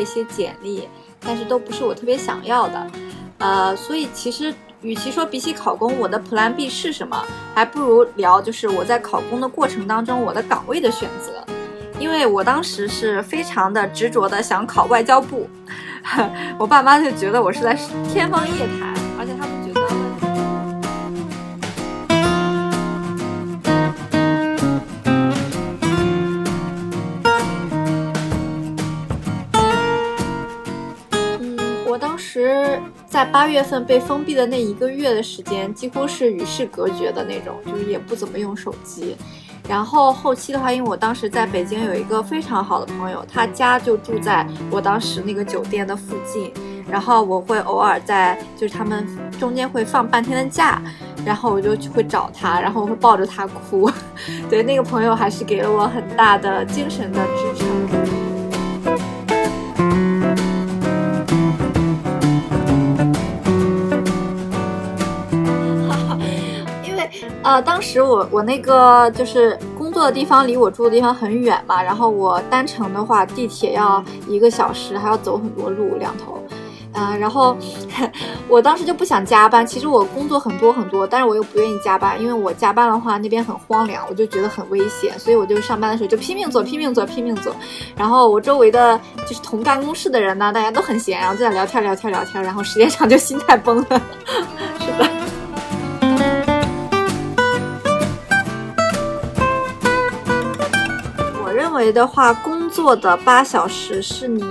一些简历，但是都不是我特别想要的。呃，所以其实与其说比起考公，我的 Plan B 是什么，还不如聊就是我在考公的过程当中我的岗位的选择。因为我当时是非常的执着的想考外交部，我爸妈就觉得我是在天方夜谭，我当时在八月份被封闭的那一个月的时间，几乎是与世隔绝的那种，就是也不怎么用手机。然后后期的话，因为我当时在北京有一个非常好的朋友，他家就住在我当时那个酒店的附近，然后我会偶尔在，就是他们中间会放半天的假，然后我就会找他，然后我会抱着他哭，对，那个朋友还是给了我很大的精神的支撑。呃，当时我我那个就是工作的地方离我住的地方很远嘛，然后我单程的话，地铁要一个小时，还要走很多路两头，啊，然后 我当时就不想加班。其实我工作很多很多，但是我又不愿意加班，因为我加班的话那边很荒凉，我就觉得很危险，所以我就上班的时候就拼命做，拼命做，拼命做。然后我周围的就是同办公室的人呢，大家都很闲，然后就在聊天聊天聊天，然后时间 长就心态崩了，我。认为的话，工作的八小时是你，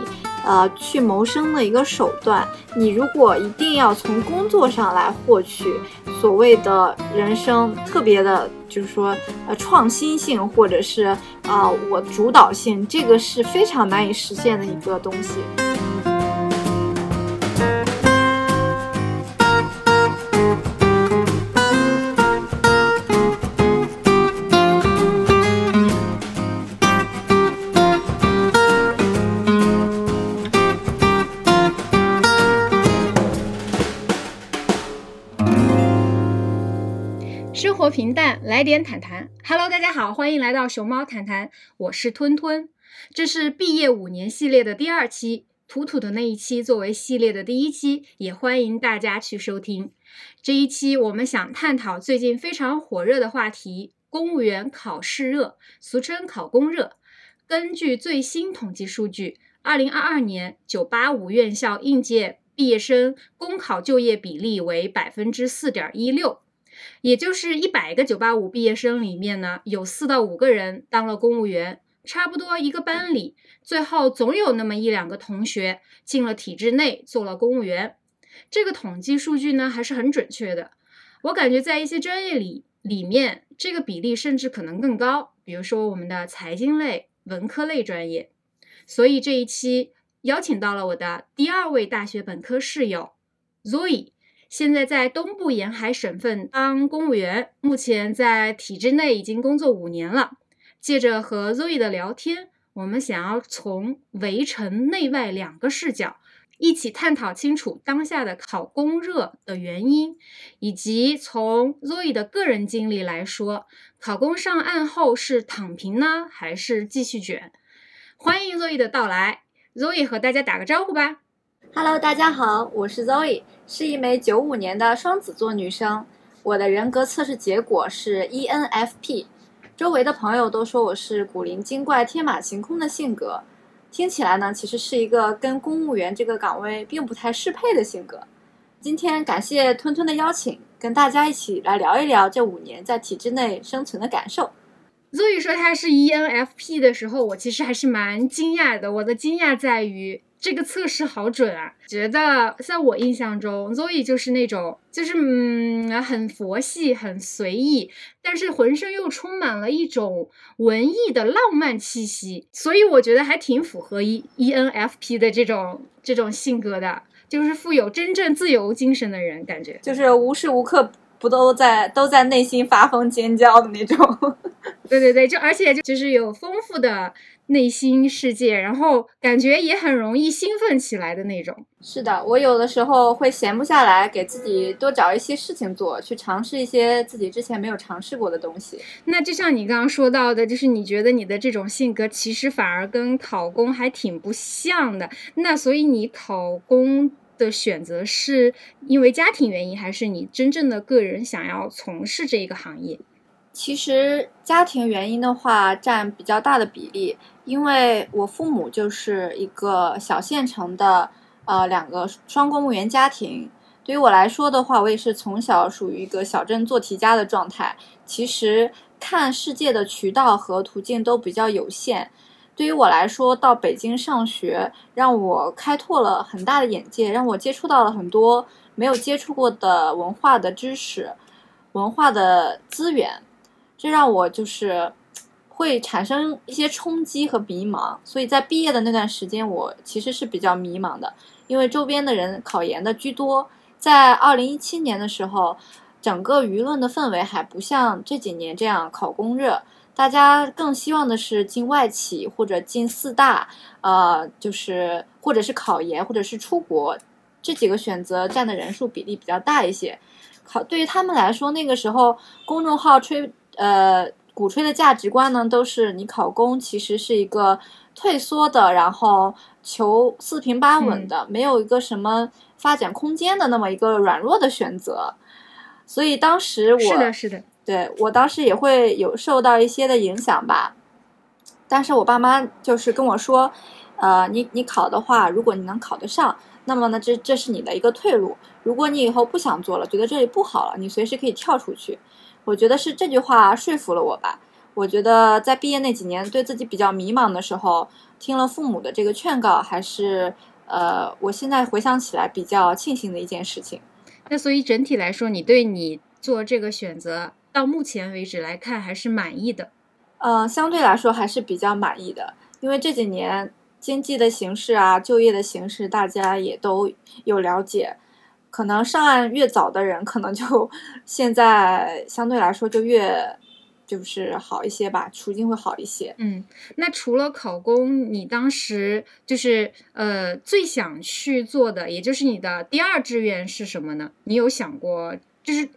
呃，去谋生的一个手段。你如果一定要从工作上来获取所谓的人生特别的，就是说，呃，创新性或者是啊，我主导性，这个是非常难以实现的一个东西。平淡来点谈谈，Hello，大家好，欢迎来到熊猫谈谈，我是吞吞，这是毕业五年系列的第二期，土土的那一期作为系列的第一期，也欢迎大家去收听。这一期我们想探讨最近非常火热的话题——公务员考试热，俗称考公热。根据最新统计数据，二零二二年九八五院校应届毕业生公考就业比例为百分之四点一六。也就是一百个九八五毕业生里面呢，有四到五个人当了公务员，差不多一个班里，最后总有那么一两个同学进了体制内做了公务员。这个统计数据呢还是很准确的。我感觉在一些专业里里面，这个比例甚至可能更高，比如说我们的财经类、文科类专业。所以这一期邀请到了我的第二位大学本科室友 Zoe。现在在东部沿海省份当公务员，目前在体制内已经工作五年了。借着和 Zoe 的聊天，我们想要从围城内外两个视角，一起探讨清楚当下的考公热的原因，以及从 Zoe 的个人经历来说，考公上岸后是躺平呢，还是继续卷？欢迎 Zoe 的到来，Zoe 和大家打个招呼吧。Hello，大家好，我是 Zoe，是一枚九五年的双子座女生。我的人格测试结果是 ENFP，周围的朋友都说我是古灵精怪、天马行空的性格。听起来呢，其实是一个跟公务员这个岗位并不太适配的性格。今天感谢吞吞的邀请，跟大家一起来聊一聊这五年在体制内生存的感受。Zoe 说他是 ENFP 的时候，我其实还是蛮惊讶的。我的惊讶在于。这个测试好准啊！觉得在我印象中，Zoe 就是那种，就是嗯，很佛系、很随意，但是浑身又充满了一种文艺的浪漫气息，所以我觉得还挺符合 E ENFP 的这种这种性格的，就是富有真正自由精神的人，感觉就是无时无刻不都在都在内心发疯尖叫的那种。对对对，就而且就就是有丰富的。内心世界，然后感觉也很容易兴奋起来的那种。是的，我有的时候会闲不下来，给自己多找一些事情做，去尝试一些自己之前没有尝试过的东西。那就像你刚刚说到的，就是你觉得你的这种性格其实反而跟考公还挺不像的。那所以你考公的选择是因为家庭原因，还是你真正的个人想要从事这一个行业？其实家庭原因的话占比较大的比例，因为我父母就是一个小县城的，呃，两个双公务员家庭。对于我来说的话，我也是从小属于一个小镇做题家的状态。其实看世界的渠道和途径都比较有限。对于我来说，到北京上学，让我开拓了很大的眼界，让我接触到了很多没有接触过的文化的知识、文化的资源。这让我就是会产生一些冲击和迷茫，所以在毕业的那段时间，我其实是比较迷茫的，因为周边的人考研的居多。在二零一七年的时候，整个舆论的氛围还不像这几年这样考公热，大家更希望的是进外企或者进四大，呃，就是或者是考研或者是出国，这几个选择占的人数比例比较大一些。考对于他们来说，那个时候公众号吹。呃，鼓吹的价值观呢，都是你考公其实是一个退缩的，然后求四平八稳的，没有一个什么发展空间的那么一个软弱的选择。所以当时我是的，是的，对我当时也会有受到一些的影响吧。但是我爸妈就是跟我说，呃，你你考的话，如果你能考得上，那么呢，这这是你的一个退路。如果你以后不想做了，觉得这里不好了，你随时可以跳出去。我觉得是这句话说服了我吧。我觉得在毕业那几年，对自己比较迷茫的时候，听了父母的这个劝告，还是呃，我现在回想起来比较庆幸的一件事情。那所以整体来说，你对你做这个选择到目前为止来看，还是满意的？呃，相对来说还是比较满意的，因为这几年经济的形势啊，就业的形势，大家也都有了解。可能上岸越早的人，可能就 现在相对来说就越就是好一些吧，处境会好一些。嗯，那除了考公，你当时就是呃最想去做的，也就是你的第二志愿是什么呢？你有想过，就是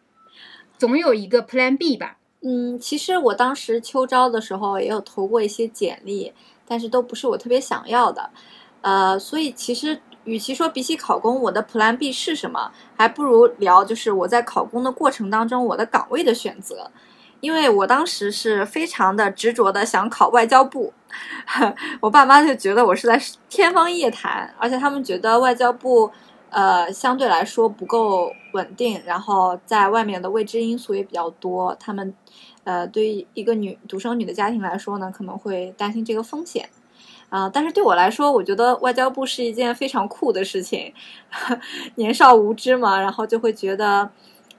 总有一个 Plan B 吧？嗯，其实我当时秋招的时候也有投过一些简历，但是都不是我特别想要的。呃，所以其实。与其说比起考公，我的 Plan B 是什么，还不如聊就是我在考公的过程当中我的岗位的选择，因为我当时是非常的执着的想考外交部，我爸妈就觉得我是在天方夜谭，而且他们觉得外交部呃相对来说不够稳定，然后在外面的未知因素也比较多，他们呃对于一个女独生女的家庭来说呢，可能会担心这个风险。啊，但是对我来说，我觉得外交部是一件非常酷的事情。年少无知嘛，然后就会觉得，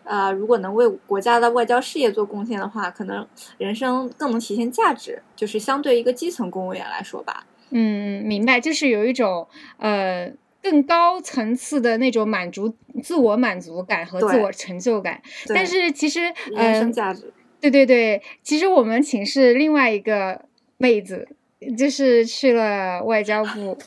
呃，如果能为国家的外交事业做贡献的话，可能人生更能体现价值。就是相对一个基层公务员来说吧。嗯，明白，就是有一种呃更高层次的那种满足、自我满足感和自我成就感。但是其实，人生价值。对对对，其实我们寝室另外一个妹子。就是去了外交部，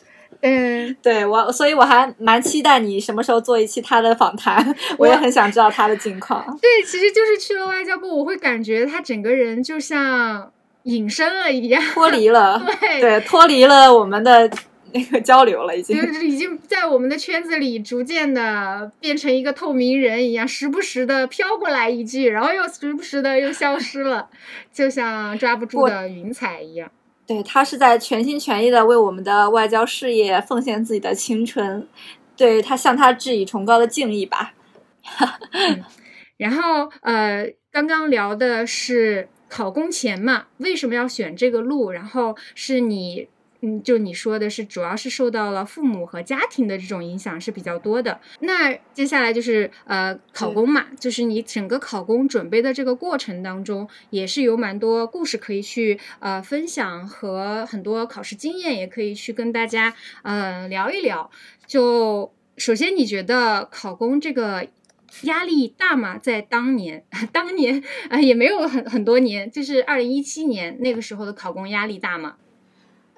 嗯，对我，所以我还蛮期待你什么时候做一期他的访谈，我也很想知道他的近况。对，其实就是去了外交部，我会感觉他整个人就像隐身了一样，脱离了，对对，脱离了我们的那个交流了，已经，就是已经在我们的圈子里逐渐的变成一个透明人一样，时不时的飘过来一句，然后又时不时的又消失了，就像抓不住的云彩一样。对他是在全心全意的为我们的外交事业奉献自己的青春，对他向他致以崇高的敬意吧。然后呃，刚刚聊的是考公前嘛，为什么要选这个路？然后是你。嗯，就你说的是，主要是受到了父母和家庭的这种影响是比较多的。那接下来就是呃考公嘛，就是你整个考公准备的这个过程当中，也是有蛮多故事可以去呃分享，和很多考试经验也可以去跟大家呃聊一聊。就首先你觉得考公这个压力大吗？在当年，当年啊也没有很很多年，就是二零一七年那个时候的考公压力大吗？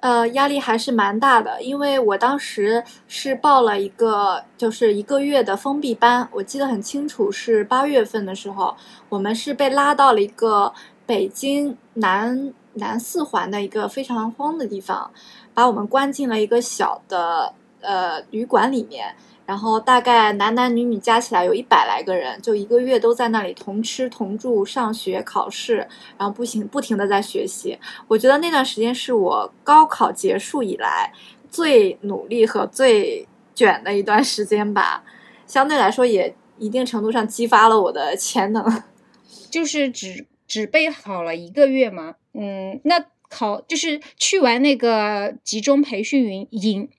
呃，压力还是蛮大的，因为我当时是报了一个就是一个月的封闭班，我记得很清楚，是八月份的时候，我们是被拉到了一个北京南南四环的一个非常荒的地方，把我们关进了一个小的呃旅馆里面。然后大概男男女女加起来有一百来个人，就一个月都在那里同吃同住、上学、考试，然后不行不停的在学习。我觉得那段时间是我高考结束以来最努力和最卷的一段时间吧，相对来说也一定程度上激发了我的潜能。就是只只备考了一个月吗？嗯，那考就是去完那个集中培训营营。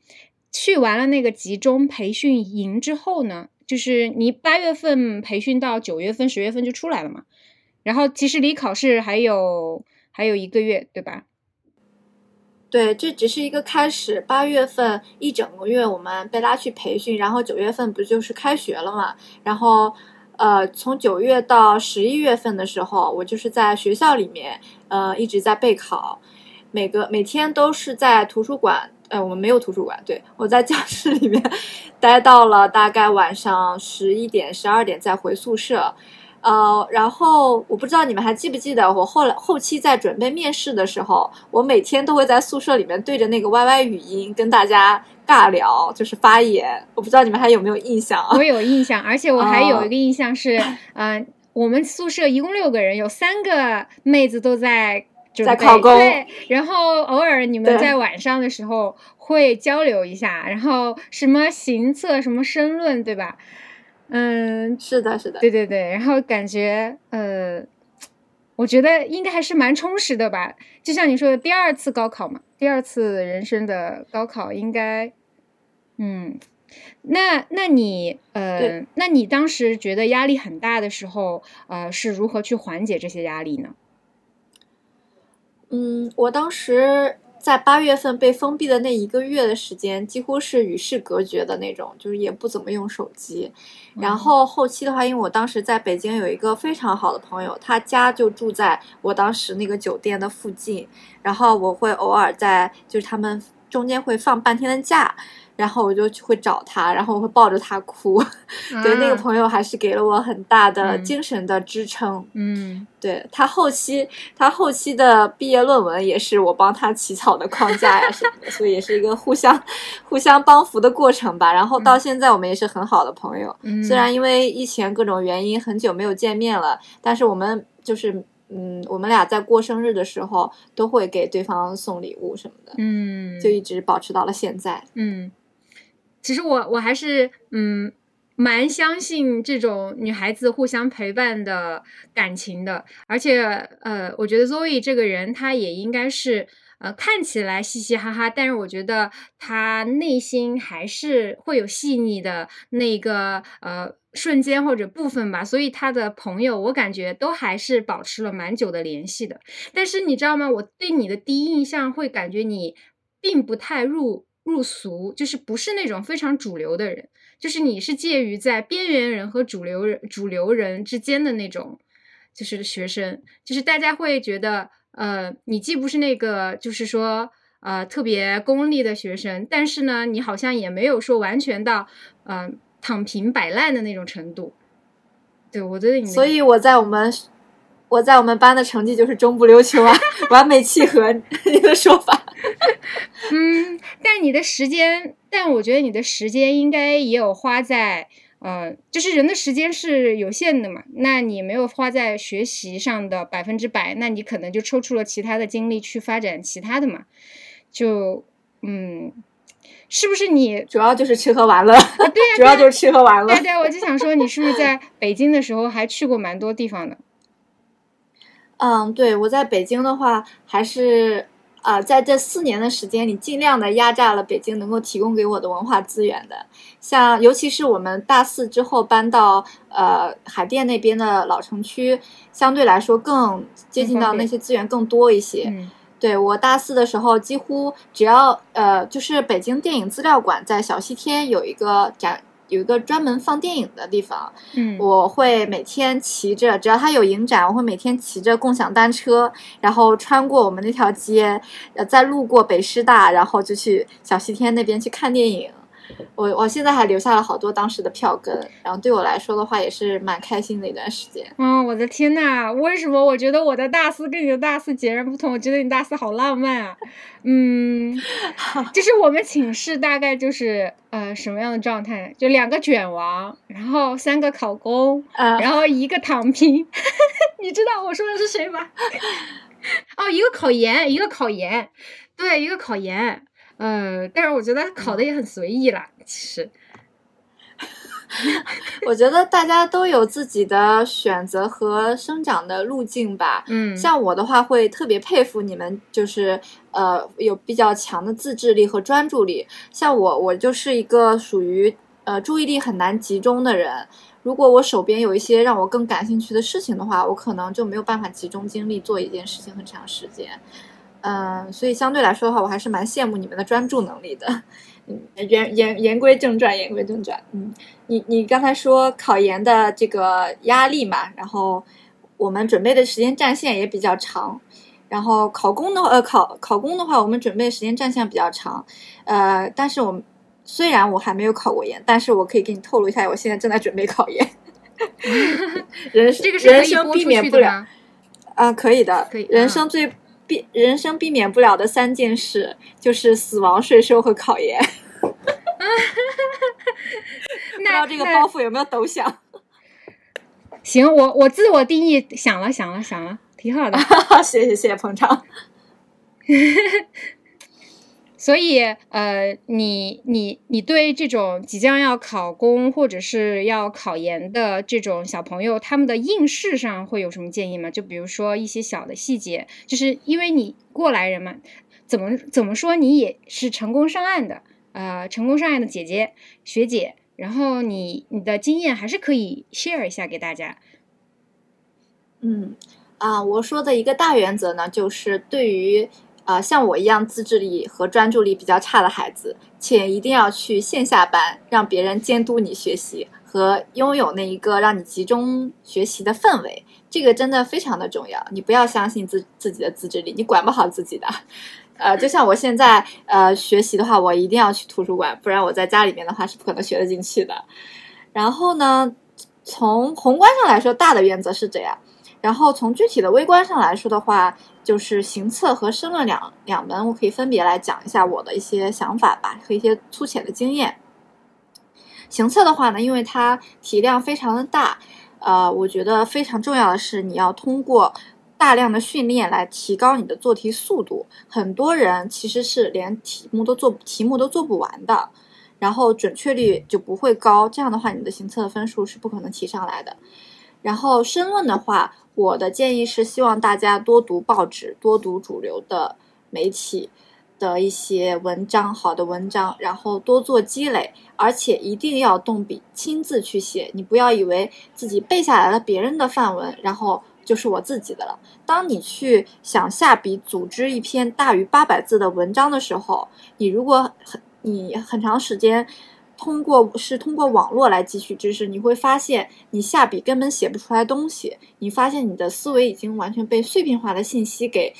去完了那个集中培训营之后呢，就是你八月份培训到九月份、十月份就出来了嘛。然后其实离考试还有还有一个月，对吧？对，这只是一个开始。八月份一整个月我们被拉去培训，然后九月份不就是开学了嘛？然后呃，从九月到十一月份的时候，我就是在学校里面呃一直在备考，每个每天都是在图书馆。呃，我们没有图书馆。对我在教室里面待到了大概晚上十一点、十二点再回宿舍。呃，然后我不知道你们还记不记得，我后来后期在准备面试的时候，我每天都会在宿舍里面对着那个 YY 语音跟大家尬聊，就是发言。我不知道你们还有没有印象？我有印象，而且我还有一个印象是，嗯，我们宿舍一共六个人，有三个妹子都在。在考公，对，然后偶尔你们在晚上的时候会交流一下，然后什么行测，什么申论，对吧？嗯，是的，是的，对对对，然后感觉呃，我觉得应该还是蛮充实的吧。就像你说的，第二次高考嘛，第二次人生的高考，应该，嗯，那那你呃，那你当时觉得压力很大的时候，呃，是如何去缓解这些压力呢？嗯，我当时在八月份被封闭的那一个月的时间，几乎是与世隔绝的那种，就是也不怎么用手机。然后后期的话，因为我当时在北京有一个非常好的朋友，他家就住在我当时那个酒店的附近，然后我会偶尔在，就是他们中间会放半天的假。然后我就会找他，然后我会抱着他哭。对，那个朋友还是给了我很大的精神的支撑。嗯，对他后期，他后期的毕业论文也是我帮他起草的框架呀什么的，所以也是一个互相互相帮扶的过程吧。然后到现在我们也是很好的朋友。虽然因为疫情各种原因很久没有见面了，但是我们就是嗯，我们俩在过生日的时候都会给对方送礼物什么的。嗯，就一直保持到了现在。嗯。其实我我还是嗯蛮相信这种女孩子互相陪伴的感情的，而且呃，我觉得 Zoe 这个人她也应该是呃看起来嘻嘻哈哈，但是我觉得她内心还是会有细腻的那个呃瞬间或者部分吧，所以她的朋友我感觉都还是保持了蛮久的联系的。但是你知道吗？我对你的第一印象会感觉你并不太入。入俗就是不是那种非常主流的人，就是你是介于在边缘人和主流人、主流人之间的那种，就是学生，就是大家会觉得，呃，你既不是那个，就是说，呃，特别功利的学生，但是呢，你好像也没有说完全到，呃，躺平摆烂的那种程度。对我觉得你，所以我在我们。我在我们班的成绩就是中不溜秋啊，完美契合你的说法。嗯，但你的时间，但我觉得你的时间应该也有花在，呃，就是人的时间是有限的嘛。那你没有花在学习上的百分之百，那你可能就抽出了其他的精力去发展其他的嘛。就，嗯，是不是你主要就是吃喝玩乐？对呀，主要就是吃喝玩乐。对对，我就想说，你是不是在北京的时候还去过蛮多地方的？嗯，对，我在北京的话，还是啊，在这四年的时间里，尽量的压榨了北京能够提供给我的文化资源的。像尤其是我们大四之后搬到呃海淀那边的老城区，相对来说更接近到那些资源更多一些。对我大四的时候，几乎只要呃，就是北京电影资料馆在小西天有一个展。有一个专门放电影的地方，嗯，我会每天骑着，只要它有影展，我会每天骑着共享单车，然后穿过我们那条街，呃，再路过北师大，然后就去小西天那边去看电影。我我现在还留下了好多当时的票根，然后对我来说的话也是蛮开心的一段时间。嗯，我的天呐，为什么我觉得我的大四跟你的大四截然不同？我觉得你大四好浪漫啊。嗯，就是我们寝室大概就是呃什么样的状态？就两个卷王，然后三个考公，呃，然后一个躺平。你知道我说的是谁吗？哦，一个考研，一个考研，对，一个考研。呃，但是我觉得考的也很随意啦，其实。我觉得大家都有自己的选择和生长的路径吧。嗯，像我的话，会特别佩服你们，就是呃有比较强的自制力和专注力。像我，我就是一个属于呃注意力很难集中的人。如果我手边有一些让我更感兴趣的事情的话，我可能就没有办法集中精力做一件事情很长时间。嗯，所以相对来说的话，我还是蛮羡慕你们的专注能力的。嗯，言言言归正传，言归正传。嗯，你你刚才说考研的这个压力嘛，然后我们准备的时间战线也比较长，然后考公的呃考考公的话，我们准备时间战线比较长。呃，但是我虽然我还没有考过研，但是我可以给你透露一下，我现在正在准备考研。人这个是可人生避免不了？啊，可以的，可以人啊生最避人生避免不了的三件事就是死亡、税收和考研。不知那道这个包袱有没有抖响？行，我我自我定义想了想了想了，挺好的。谢谢谢谢捧场。所以，呃，你你你对这种即将要考公或者是要考研的这种小朋友，他们的应试上会有什么建议吗？就比如说一些小的细节，就是因为你过来人嘛，怎么怎么说你也是成功上岸的，呃，成功上岸的姐姐学姐，然后你你的经验还是可以 share 一下给大家。嗯啊，我说的一个大原则呢，就是对于啊像我一样自制力和专注力比较差的孩子，且一定要去线下班，让别人监督你学习和拥有那一个让你集中学习的氛围。这个真的非常的重要，你不要相信自自己的自制力，你管不好自己的。呃，就像我现在呃学习的话，我一定要去图书馆，不然我在家里面的话是不可能学得进去的。然后呢，从宏观上来说，大的原则是这样。然后从具体的微观上来说的话，就是行测和申论两两门，我可以分别来讲一下我的一些想法吧和一些粗浅的经验。行测的话呢，因为它体量非常的大，呃，我觉得非常重要的是你要通过大量的训练来提高你的做题速度。很多人其实是连题目都做题目都做不完的，然后准确率就不会高。这样的话，你的行测的分数是不可能提上来的。然后申论的话，我的建议是希望大家多读报纸，多读主流的媒体的一些文章，好的文章，然后多做积累，而且一定要动笔亲自去写。你不要以为自己背下来了别人的范文，然后就是我自己的了。当你去想下笔组织一篇大于八百字的文章的时候，你如果很你很长时间。通过是通过网络来汲取知识，你会发现你下笔根本写不出来东西。你发现你的思维已经完全被碎片化的信息给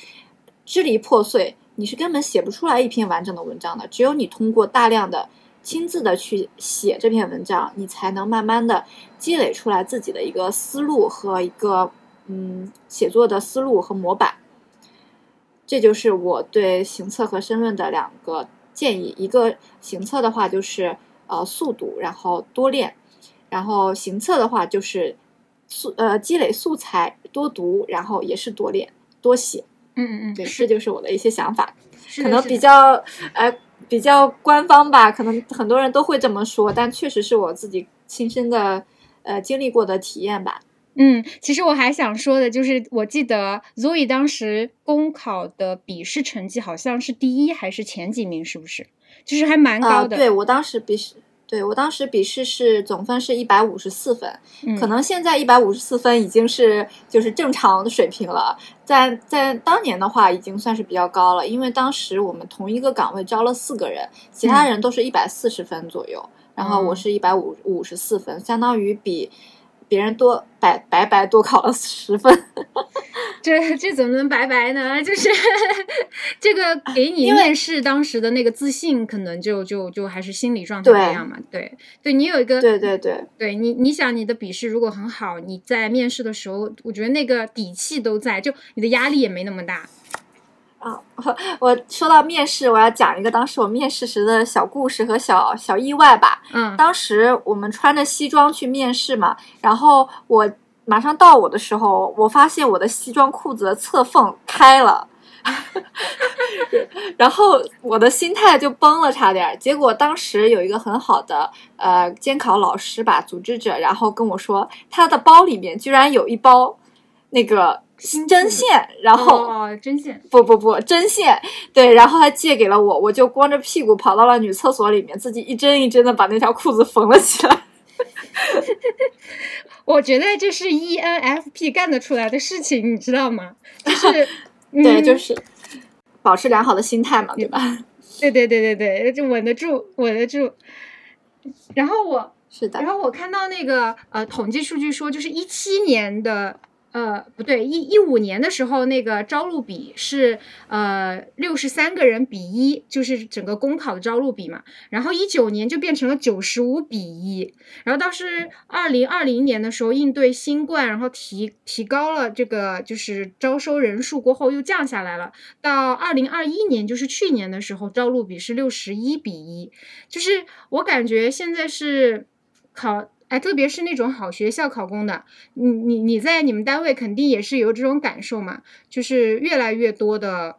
支离破碎，你是根本写不出来一篇完整的文章的。只有你通过大量的亲自的去写这篇文章，你才能慢慢的积累出来自己的一个思路和一个嗯写作的思路和模板。这就是我对行测和申论的两个建议。一个行测的话就是。呃，速读，然后多练，然后行测的话就是素呃积累素材，多读，然后也是多练多写。嗯嗯嗯，对，这就是我的一些想法，可能比较呃比较官方吧，可能很多人都会这么说，但确实是我自己亲身的呃经历过的体验吧。嗯，其实我还想说的就是，我记得 Zoe 当时公考的笔试成绩好像是第一还是前几名，是不是？就是还蛮啊、高的。对我当时笔试，对我当时笔试是总分是一百五十四分，嗯可能现在一百五十四分已经是就是正常的水平了，在在当年的话已经算是比较高了，因为当时我们同一个岗位招了四个人，其他人都是一百四十分左右，然后我是一百五五十四分，相当于比别人多白白白多考了十分。这这怎么能白白呢？就是这个给你面试当时的那个自信，可能就就就还是心理状态对这样嘛。对，对你有一个对对对，对你，你想你的笔试如果很好，你在面试的时候，我觉得那个底气都在，就你的压力也没那么大。啊，我说到面试，我要讲一个当时我面试时的小故事和小小意外吧。嗯当时我们穿着西装去面试嘛，然后我马上到我的时候，我发现我的西装裤子的侧缝开了，然后我的心态就崩了，差点儿。结果当时有一个很好的呃监考老师吧，组织者，然后跟我说，他的包里面居然有一包那个新针线，然后。哦，针线，不不不，针线对，然后他借给了我，我就光着屁股跑到了女厕所里面，自己一针一针的把那条裤子缝了起来。我觉得这是 E ENFP 干得出来的事情，你知道吗？就是，对，嗯就是保持良好的心态嘛，对吧？对对对对对，就稳得住，稳得住。然后我，是的然，后我看到那个呃统计数据说，就是一七年的呃不对，一一五年的时候，那个招录比是呃六十三个人比一，就是整个公考的招录比嘛。然后一九年就变成了九十五比一，然后到是二零二零年的时候，应对新冠，然后提提高了这个就是招收人数过后又降下来了。到二零二一年，就是去年的时候，招录比是六十一比一，就是我感觉现在是考，哎，特别是那种好学校考公的，你你你在你们单位肯定也是有这种感受嘛，就是越来越多的，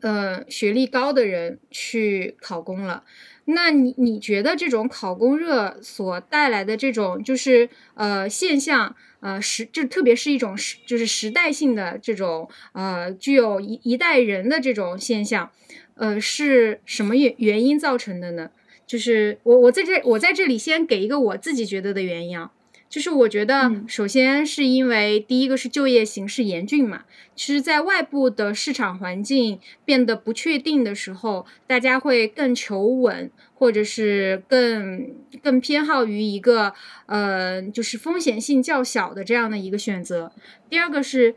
呃，学历高的人去考公了。那你你觉得这种考公热所带来的这种就是呃现象，呃时就特别是一种时就是时代性的这种呃具有一一代人的这种现象，呃是什么原原因造成的呢？就是我我在这我在这里先给一个我自己觉得的原因啊，就是我觉得嗯首先是因为第一个是就业形势严峻嘛，其实在外部的市场环境变得不确定的时候，大家会更求稳，或者是更更偏好于一个呃就是风险性较小的这样的一个选择。第二个是。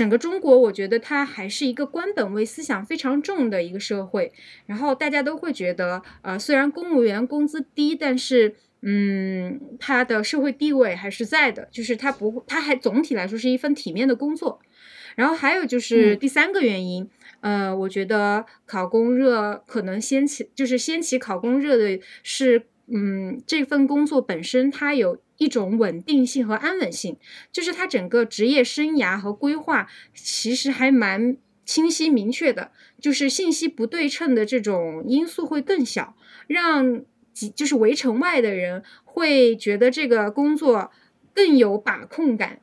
整个中国，我觉得它还是一个官本位思想非常重的一个社会，然后大家都会觉得，呃，虽然公务员工资低，但是，嗯，他的社会地位还是在的，就是他不，他还总体来说是一份体面的工作。然后还有就是嗯第三个原因，呃，我觉得考公热可能掀起，就是掀起考公热的是，嗯，这份工作本身它有一种稳定性和安稳性，就是它整个职业生涯和规划其实还蛮清晰明确的，就是信息不对称的这种因素会更小，让几就是围城外的人会觉得这个工作更有把控感。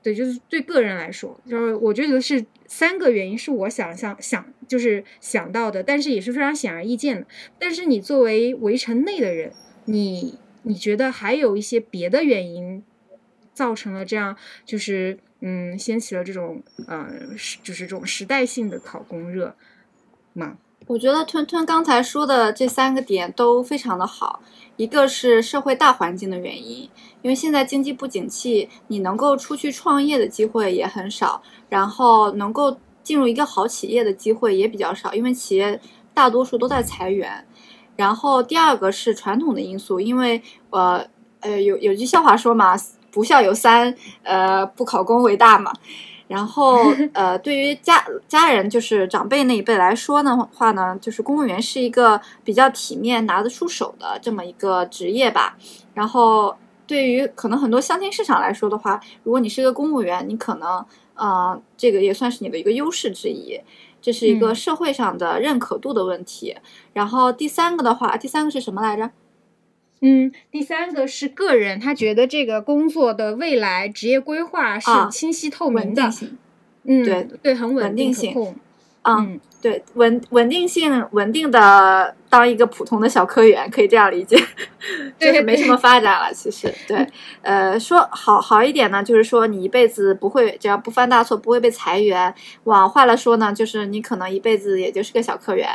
对，就是对个人来说，就是我觉得是三个原因是我想象想就是想到的，但是也是非常显而易见的。但是你作为围城内的人，你你觉得还有一些别的原因造成了这样，就是嗯，掀起了这种呃，就是这种时代性的考公热吗？我觉得吞吞刚才说的这三个点都非常的好。一个是社会大环境的原因，因为现在经济不景气，你能够出去创业的机会也很少，然后能够进入一个好企业的机会也比较少，因为企业大多数都在裁员。然后第二个是传统的因素，因为呃呃有有句笑话说嘛，不孝有三，呃不考公为大嘛。然后，呃，对于家家人，就是长辈那一辈来说的话呢，就是公务员是一个比较体面、拿得出手的这么一个职业吧。然后，对于可能很多相亲市场来说的话，如果你是一个公务员，你可能，呃，这个也算是你的一个优势之一。这是一个嗯社会上的认可度的问题。然后第三个的话，第三个是什么来着？嗯，第三个是个人，他觉得这个工作的未来职业规划是啊清晰透明的。嗯，对对，很稳稳定性嗯对，稳稳定性，稳定的当一个普通的小科员，可以这样理解，就是没什么发展了。其实，对，呃，说好好一点呢，就是说你一辈子不会，只要不犯大错，不会被裁员。往坏了说呢，就是你可能一辈子也就是个小科员。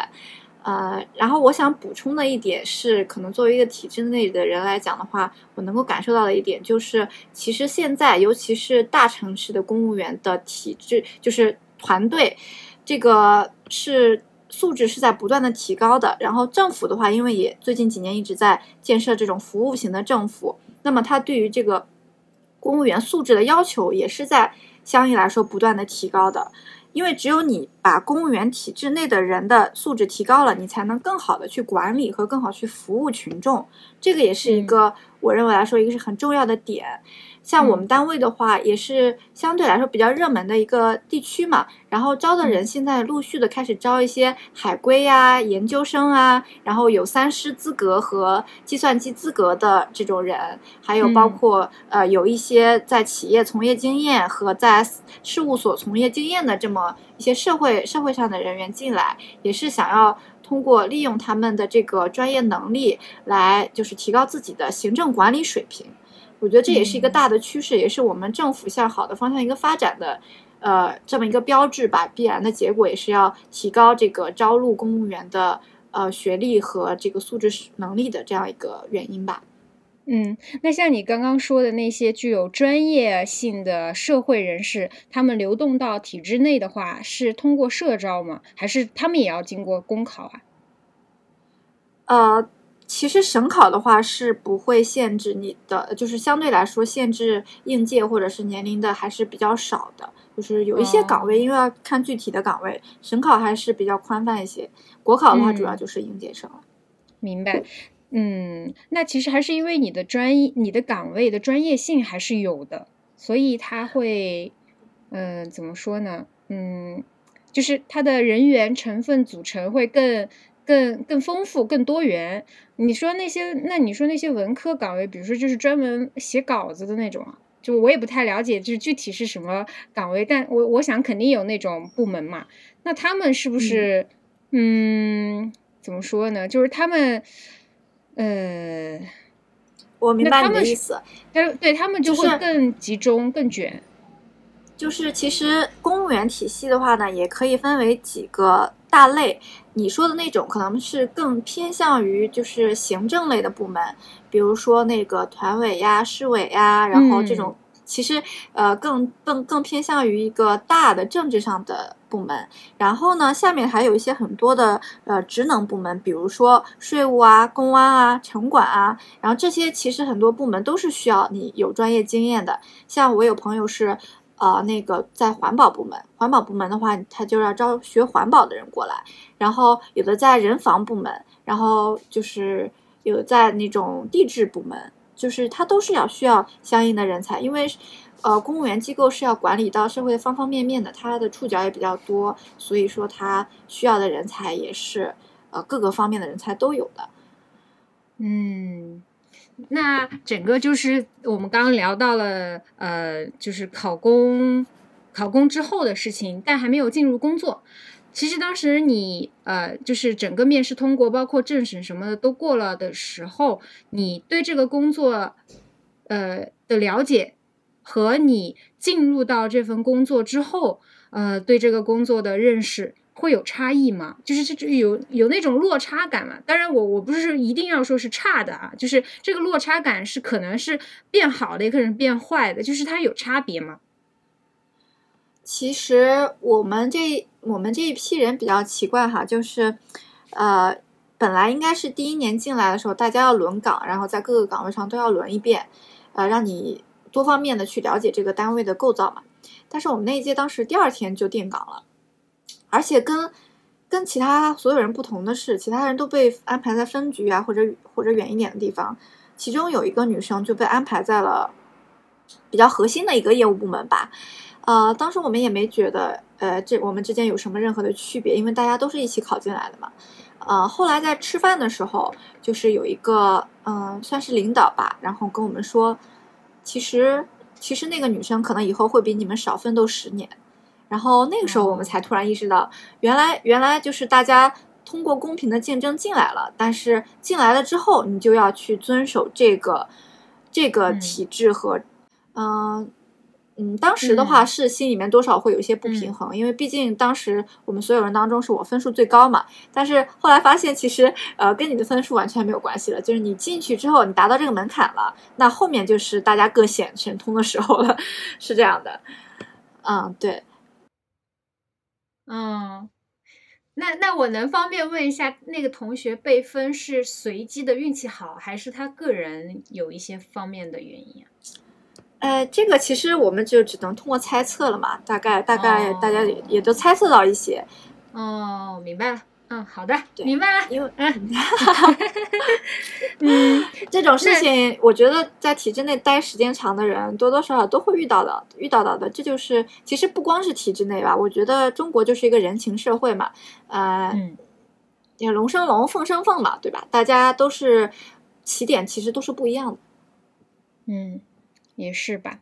呃，然后我想补充的一点是，可能作为一个体制内的人来讲的话，我能够感受到的一点就是，其实现在尤其是大城市的公务员的体制，就是团队，这个是素质是在不断的提高的。然后政府的话，因为也最近几年一直在建设这种服务型的政府，那么它对于这个公务员素质的要求也是在相应来说不断的提高的。因为只有你把公务员体制内的人的素质提高了，你才能更好的去管理和更好去服务群众。这个也是一个我认为来说一个是很重要的点。像我们单位的话，也是相对来说比较热门的一个地区嘛。然后招的人现在陆续的开始招一些海归呀、研究生啊，然后有三师资格和计算机资格的这种人，还有包括呃有一些在企业从业经验和在事务所从业经验的这么一些社会社会上的人员进来，也是想要通过利用他们的这个专业能力来就是提高自己的行政管理水平。我觉得这也是一个大的趋势，也是我们政府向好的方向一个发展的，呃，这么一个标志吧。必然的结果也是要提高这个招录公务员的呃学历和这个素质能力的这样一个原因吧。嗯，那像你刚刚说的那些具有专业性的社会人士，他们流动到体制内的话，是通过社招吗？还是他们也要经过公考啊？呃。其实省考的话是不会限制你的，就是相对来说限制应届或者是年龄的还是比较少的。就是有一些岗位，因为要看具体的岗位，省考还是比较宽泛一些。国考的话，主要就是应届生了。明白。嗯，那其实还是因为你的专业、你的岗位的专业性还是有的，所以他会，嗯，怎么说呢？嗯，就是他的人员成分组成会更。更更丰富、更多元。你说那些，那你说那些文科岗位，比如说就是专门写稿子的那种啊，就我也不太了解，就是具体是什么岗位。但我我想肯定有那种部门嘛。那他们是不是，嗯，怎么说呢？就是他们，呃，我明白你的意思。但对他们就会更集中、更卷。就是其实公务员体系的话呢，也可以分为几个。大类，你说的那种可能是更偏向于就是行政类的部门，比如说那个团委呀、市委呀，然后这种其实呃更更更偏向于一个大的政治上的部门。然后呢，下面还有一些很多的呃职能部门，比如说税务啊、公安啊、城管啊，然后这些其实很多部门都是需要你有专业经验的。像我有朋友是。呃，那个在环保部门，环保部门的话，他就要招学环保的人过来。然后有的在人防部门，然后就是有在那种地质部门，就是他都是要需要相应的人才，因为呃，公务员机构是要管理到社会的方方面面的，他的触角也比较多，所以说他需要的人才也是呃各个方面的人才都有的。嗯。那整个就是我们刚刚聊到了，呃，就是考公，考公之后的事情，但还没有进入工作。其实当时你，呃，就是整个面试通过，包括政审什么的都过了的时候，你对这个工作，呃的了解和你进入到这份工作之后，呃，对这个工作的认识。会有差异吗？就是这这有有那种落差感嘛？当然，我我不是一定要说是差的啊，就是这个落差感是可能是变好的，也可能变坏的，就是它有差别吗？其实我们这我们这一批人比较奇怪哈，就是呃，本来应该是第一年进来的时候，大家要轮岗，然后在各个岗位上都要轮一遍，呃，让你多方面的去了解这个单位的构造嘛。但是我们那一届当时第二天就定岗了。而且跟跟其他所有人不同的是，其他人都被安排在分局啊，或者或者远一点的地方。其中有一个女生就被安排在了比较核心的一个业务部门吧。呃，当时我们也没觉得，呃，这我们之间有什么任何的区别，因为大家都是一起考进来的嘛。呃，后来在吃饭的时候，就是有一个嗯，算是领导吧，然后跟我们说，其实其实那个女生可能以后会比你们少奋斗十年。然后那个时候我们才突然意识到，原来原来就是大家通过公平的竞争进来了，但是进来了之后，你就要去遵守这个这个体制和，嗯，嗯，当时的话是心里面多少会有一些不平衡，因为毕竟当时我们所有人当中是我分数最高嘛。但是后来发现，其实呃跟你的分数完全没有关系了，就是你进去之后，你达到这个门槛了，那后面就是大家各显神通的时候了，是这样的。嗯，对。嗯，那那我能方便问一下，那个同学被分是随机的运气好，还是他个人有一些方面的原因啊？呃，这个其实我们就只能通过猜测了嘛，大概大概大家也也都猜测到一些。哦，明白了。嗯，好的，明白了。因为 嗯，这种事情，我觉得在体制内待时间长的人，多多少少都会遇到的，遇到到的。这就是其实不光是体制内吧，我觉得中国就是一个人情社会嘛。呃，也龙生龙，凤生凤嘛，对吧？大家都是起点，其实都是不一样的。嗯。也是吧，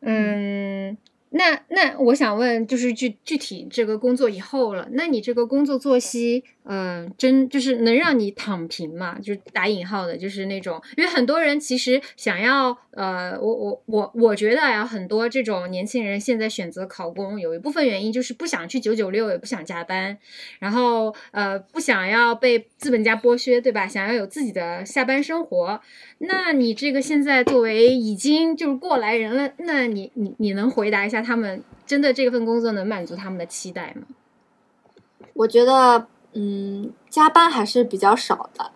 嗯，那那我想问，就是具具体这个工作以后了，那你这个工作作息？嗯，真就是能让你躺平嘛？就是打引号的，就是那种，因为很多人其实想要，呃，我我我我觉得呀，很多这种年轻人现在选择考公，有一部分原因就是不想去九九六，也不想加班，然后呃，不想要被资本家剥削，对吧？想要有自己的下班生活。那你这个现在作为已经就是过来人了，那你你你能回答一下他们，真的这份工作能满足他们的期待吗？我觉得。嗯，加班还是比较少的，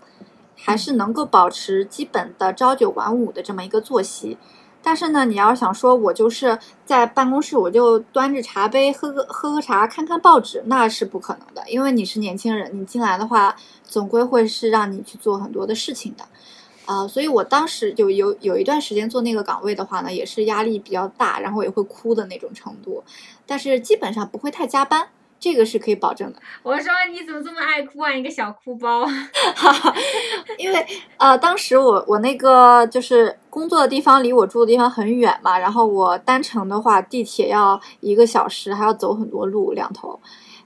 还是能够保持基本的朝九晚五的这么一个作息。但是呢，你要想说我就是在办公室，我就端着茶杯喝个喝喝茶，看看报纸，那是不可能的。因为你是年轻人，你进来的话，总归会是让你去做很多的事情的，啊，所以我当时就有有一段时间做那个岗位的话呢，也是压力比较大，然后也会哭的那种程度，但是基本上不会太加班。这个是可以保证的。我说你怎么这么爱哭啊？一个小哭包。因为呃，当时我我那个就是工作的地方离我住的地方很远嘛，然后我单程的话，地铁要一个小时，还要走很多路，两头。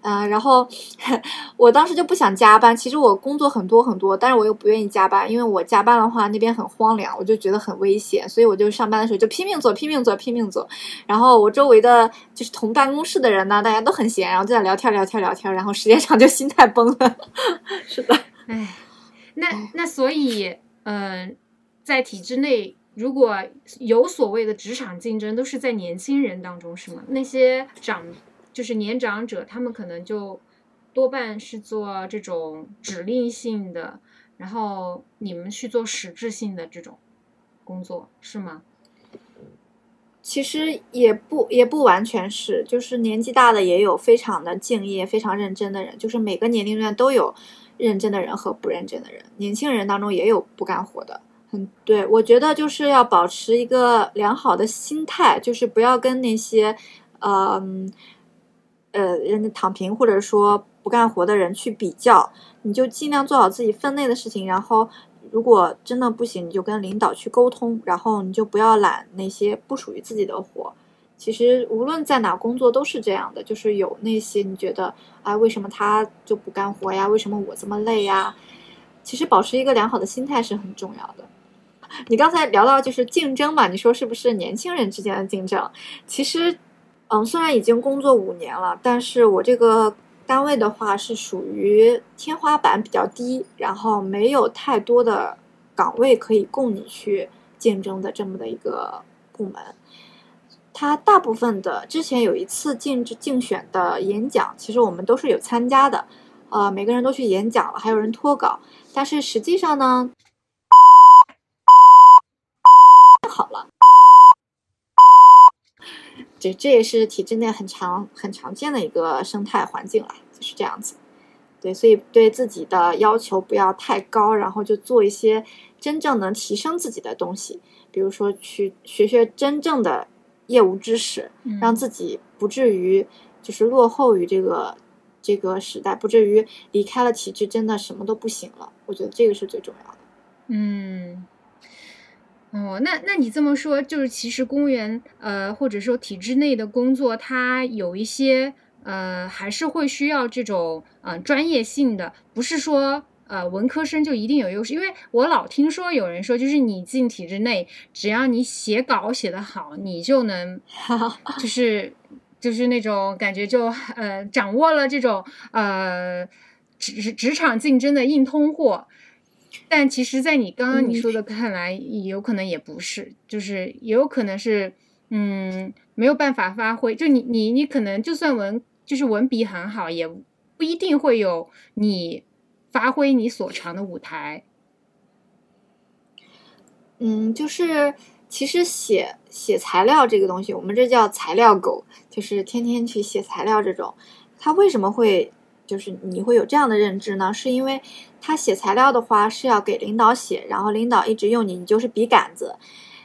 嗯，然后 我当时就不想加班。其实我工作很多很多，但是我又不愿意加班，因为我加班的话那边很荒凉，我就觉得很危险，所以我就上班的时候就拼命做，拼命做，拼命做。然后我周围的就是同办公室的人呢，大家都很闲，然后就在聊天聊天聊天，然后时间长就心态崩了。是的，哎，那那所以，嗯，在体制内，如果有所谓的职场竞争，都是在年轻人当中，是吗？那些长。就是年长者，他们可能就多半是做这种指令性的，然后你们去做实质性的这种工作，是吗？其实也不也不完全是，就是年纪大的也有非常的敬业、非常认真的人，就是每个年龄段都有认真的人和不认真的人。年轻人当中也有不干活的，很对。我觉得就是要保持一个良好的心态，就是不要跟那些嗯。呃，呃人家躺平或者说不干活的人去比较，你就尽量做好自己分内的事情。然后，如果真的不行，你就跟领导去沟通。然后，你就不要揽那些不属于自己的活。其实，无论在哪工作都是这样的，就是有那些你觉得，啊，为什么他就不干活呀？为什么我这么累呀？其实，保持一个良好的心态是很重要的。你刚才聊到就是竞争嘛，你说是不是年轻人之间的竞争？其实。嗯，虽然已经工作五年了，但是我这个单位的话是属于天花板比较低，然后没有太多的岗位可以供你去竞争的这么的一个部门。他大部分的之前有一次竞竞选的演讲，其实我们都是有参加的，呃，每个人都去演讲了，还有人脱稿，但是实际上呢，好了。这这也是体制内很常很常见的一个生态环境了，就是这样子。对，所以对自己的要求不要太高，然后就做一些真正能提升自己的东西，比如说去学学真正的业务知识，让自己不至于就是落后于这个这个时代，不至于离开了体制真的什么都不行了。我觉得这个是最重要的。嗯。哦，那那你这么说，就是其实公务员呃，或者说体制内的工作，它有一些呃，还是会需要这种呃专业性的，不是说。呃文科生就一定有优势，因为我老听说有人说，就是你进体制内，只要你写稿写得好，你就能 就是就是那种感觉就呃掌握了这种呃职职场竞争的硬通货。但其实，在你刚刚你说的看来，有可能也不是，就是也有可能是，嗯，没有办法发挥。就你你你可能就算文就是文笔很好，也不一定会有你发挥你所长的舞台。嗯，就是其实写写材料这个东西，我们这叫材料狗，就是天天去写材料这种，他为什么会？就是你会有这样的认知呢？是因为他写材料的话是要给领导写，然后领导一直用你，你就是笔杆子，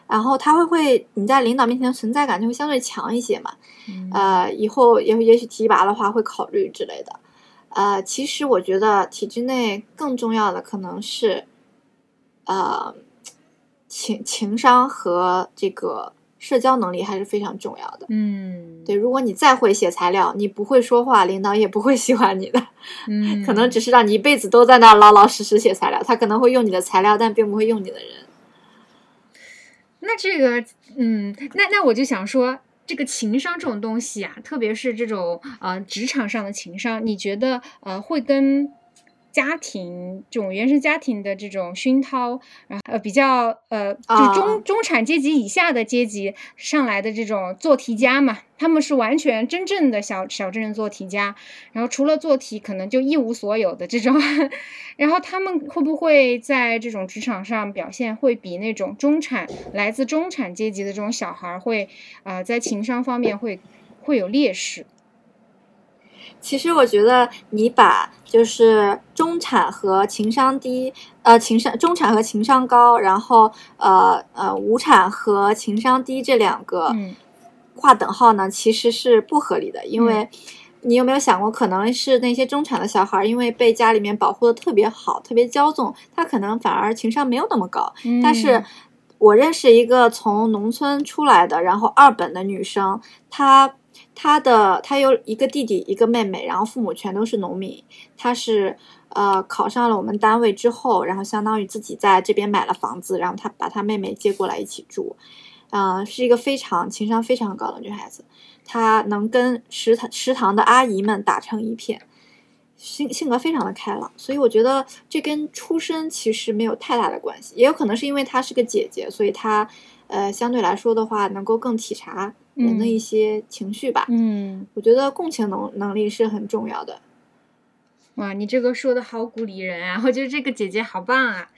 然后他会会你在领导面前的存在感就会相对强一些嘛。呃，以后也也许提拔的话会考虑之类的。呃，其实我觉得体制内更重要的可能是，呃，情情商和这个。社交能力还是非常重要的。嗯，对，如果你再会写材料，你不会说话，领导也不会喜欢你的。嗯，可能只是让你一辈子都在那儿老老实实写材料，他可能会用你的材料，但并不会用你的人。那这个，嗯，那那我就想说，这个情商这种东西啊，特别是这种呃职场上的情商，你觉得呃会跟？家庭这种原生家庭的这种熏陶，然后呃比较呃就中中产阶级以下的阶级上来的这种做题家嘛，他们是完全真正的小小镇做题家，然后除了做题可能就一无所有的这种，然后他们会不会在这种职场上表现会比那种中产来自中产阶级的这种小孩会啊在情商方面会会有劣势？其实我觉得你把就是中产和情商低，呃，情商中产和情商高，然后呃呃无产和情商低这两个划等号呢，其实是不合理的。因为你有没有想过，可能是那些中产的小孩，因为被家里面保护的特别好，特别骄纵，他可能反而情商没有那么高。但是我认识一个从农村出来的，然后二本的女生，她。他的他有一个弟弟，一个妹妹，然后父母全都是农民。他是呃考上了我们单位之后，然后相当于自己在这边买了房子，然后他把他妹妹接过来一起住。嗯，是一个非常情商非常高的女孩子，她能跟食堂食堂的阿姨们打成一片，性性格非常的开朗。所以我觉得这跟出身其实没有太大的关系，也有可能是因为她是个姐姐，所以她呃相对来说的话能够更体察。人的一些情绪吧，嗯，我觉得共情能能力是很重要的。哇，你这个说的好鼓励人啊！我觉得这个姐姐好棒啊，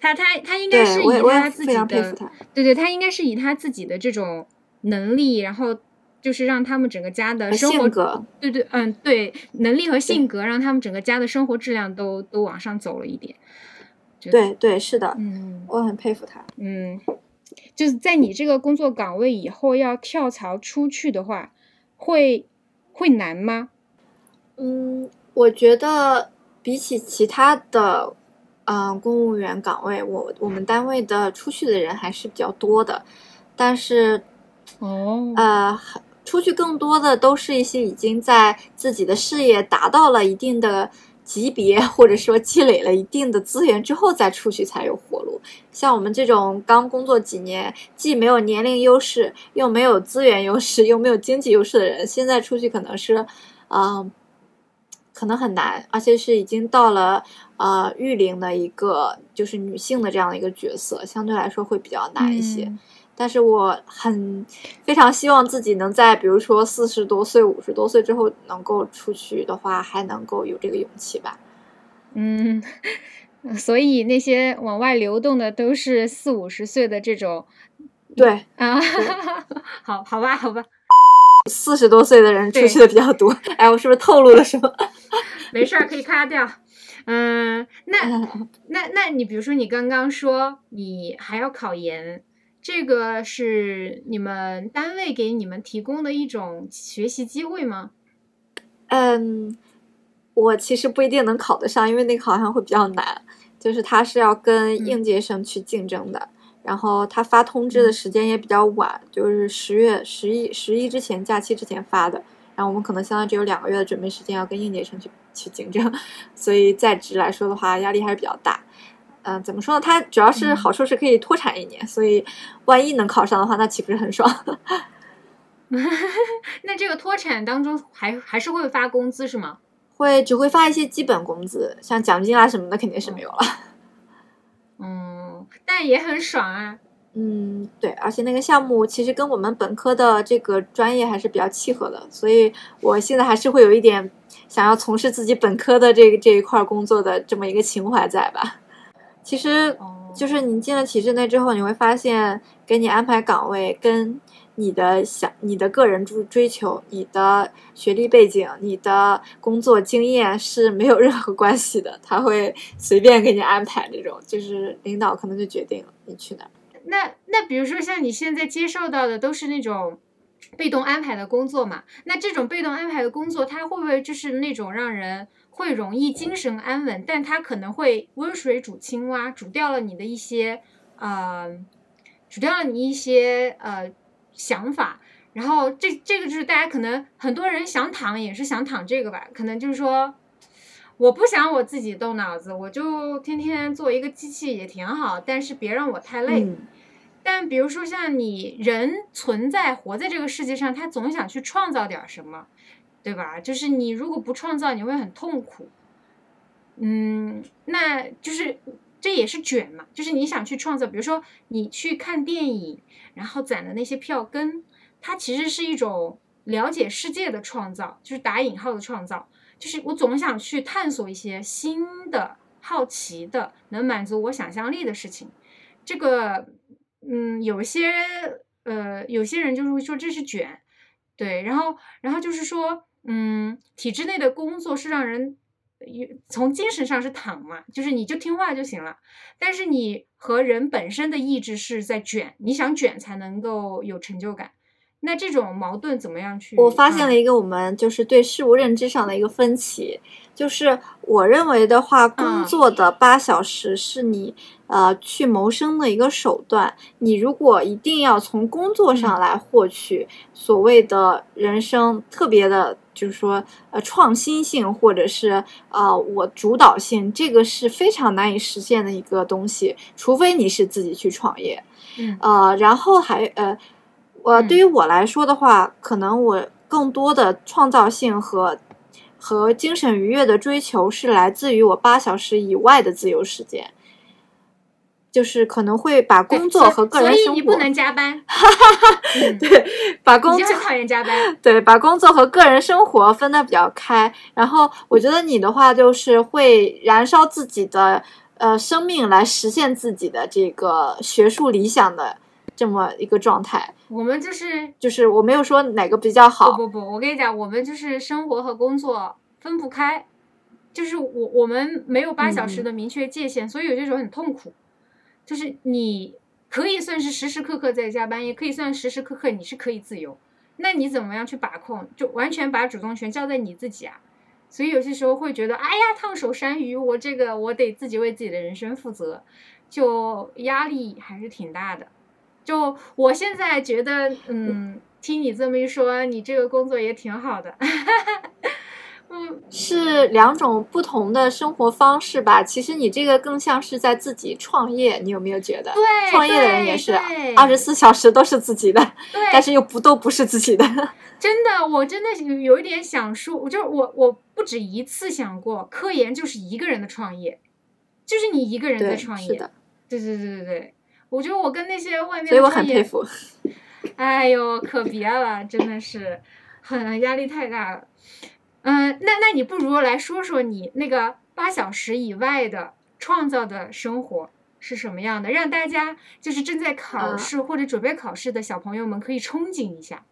她她她应该是以她自己的，对对，她应该是以她自己的这种能力，然后就是让他们整个家的生活，对对，嗯，对，能力和性格让他们整个家的生活质量都都往上走了一点。对对，是的，嗯，我很佩服她，嗯。就是在你这个工作岗位以后要跳槽出去的话，会会难吗？嗯，我觉得比起其他的，嗯，公务员岗位，我我们单位的出去的人还是比较多的。但是，哦，呃，出去更多的都是一些已经在自己的事业达到了一定的。级别或者说积累了一定的资源之后再出去才有活路。像我们这种刚工作几年，既没有年龄优势，又没有资源优势，又没有经济优势的人，现在出去可能是，嗯，可能很难，而且是已经到了呃育龄的一个就是女性的这样的一个角色，相对来说会比较难一些。但是我很非常希望自己能在比如说四十多岁、五十多岁之后能够出去的话，还能够有这个勇气吧。嗯，所以那些往外流动的都是四五十岁的这种。对啊，好好吧，好吧。四十多岁的人出去的比较多。哎，我是不是透露了什么？没事儿，可以咔掉。嗯，那那那你比如说你刚刚说你还要考研。这个是你们单位给你们提供的一种学习机会吗？嗯，我其实不一定能考得上，因为那个好像会比较难，就是他是要跟应届生去竞争的，然后他发通知的时间也比较晚，就是十月十一十一之前假期之前发的，然后我们可能相当于只有两个月的准备时间要跟应届生去去竞争，所以在职来说的话，压力还是比较大。嗯、怎么说呢？它主要是嗯好处是可以脱产一年，所以万一能考上的话，那岂不是很爽？那这个脱产当中还还是会发工资是吗？会只会发一些基本工资，像奖金啊什么的肯定是没有了。嗯，但也很爽啊。嗯，对，而且那个项目其实跟我们本科的这个专业还是比较契合的，所以我现在还是会有一点想要从事自己本科的这个这一块工作的这么一个情怀在吧。其实，就是你进了体制内之后，你会发现给你安排岗位跟你的想、你的个人追追求、你的学历背景、你的工作经验是没有任何关系的，他会随便给你安排这种，就是领导可能就决定了你去哪儿。那那比如说像你现在接受到的都是那种被动安排的工作嘛？那这种被动安排的工作，它会不会就是那种让人会容易精神安稳，但它可能会温水煮青蛙，煮掉了你的一些呃，煮掉了你一些呃想法。然后这这个就是大家可能很多人想躺也是想躺这个吧，可能就是说。我不想我自己动脑子，我就天天做一个机器也挺好，但是别让我太累。嗯但比如说像你人存在活在这个世界上，他总想去创造点儿什么，对吧？就是你如果不创造，你会很痛苦。嗯，那就是这也是卷嘛，就是你想去创造，比如说你去看电影，然后攒的那些票根，它其实是一种了解世界的创造，就是打引号的创造。就是我总想去探索一些新的、好奇的、能满足我想象力的事情。这个，嗯，有些呃，有些人就是会说这是卷，对，然后，然后就是说，嗯，体制内的工作是让人从精神上是躺嘛，就是你就听话就行了，但是你和人本身的意志是在卷，你想卷才能够有成就感。那这种矛盾怎么样去？我发现啊了一个我们就是对事物认知上的一个分歧，就是我认为的话，工作的八小时是你呃去谋生的一个手段。你如果一定要从工作上来获取所谓的人生特别的，就是说呃创新性或者是呃我主导性，这个是非常难以实现的一个东西，除非你是自己去创业。嗯呃，然后还呃，我嗯对于我来说的话，可能我更多的创造性和和精神愉悦的追求是来自于我八小时以外的自由时间，就是可能会把工作和个人所以生活，你不能加班，嗯。对，把工作讨厌加班。对，把工作和个人生活分的比较开。然后我觉得你的话就是会燃烧自己的呃生命来实现自己的这个学术理想的这么一个状态。我们就是就是我没有说哪个比较好，不不不，我跟你讲，我们就是生活和工作分不开，就是我我们没有八小时嗯的明确界限，所以有些时候很痛苦。就是你可以算是时时刻刻在加班，也可以算时时刻刻你是可以自由。那你怎么样去把控？就完全把主动权交在你自己啊。所以有些时候会觉得，哎呀，烫手山芋，我这个我得自己为自己的人生负责，就压力还是挺大的。就我现在觉得，嗯，听你这么一说，你这个工作也挺好的。嗯，是两种不同的生活方式吧。其实你这个更像是在自己创业，你有没有觉得？对，创业的人也是对二十四小时都是自己的，对，但是又不都不是自己的。真的，我真的是有一点想说，就是我我不止一次想过，科研就是一个人的创业，就是你一个人在，创业。是的，对对对对对，我觉得我跟那些外面所以我很佩服。哎呦，可别了，真的是很压力太大了。嗯，那那你不如来说说你那个八小时以外的创造的生活是什么样的，让大家就是正在考嗯试或者准备考试的小朋友们可以憧憬一下。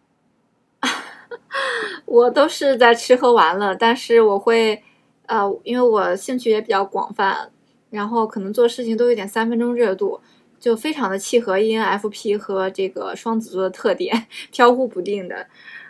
我都是在吃喝玩乐，但是我会，呃，因为我兴趣也比较广泛，然后可能做事情都有点三分钟热度，就非常的契合 E ENFP 和这个双子座的特点，飘忽不定的。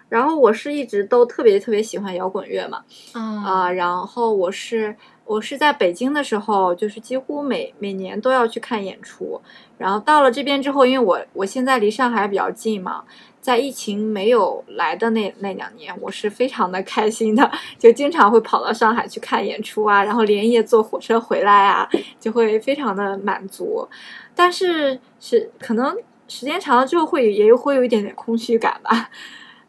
然后我是一直都特别特别喜欢摇滚乐嘛，啊啊、然后我是我是在北京的时候，就是几乎每每年都要去看演出。然后到了这边之后，因为我我现在离上海比较近嘛，在疫情没有来的那那两年，我是非常的开心的，就经常会跑到上海去看演出啊，然后连夜坐火车回来啊，就会非常的满足。但是是可能时间长了之后，会也会有一点点空虚感吧。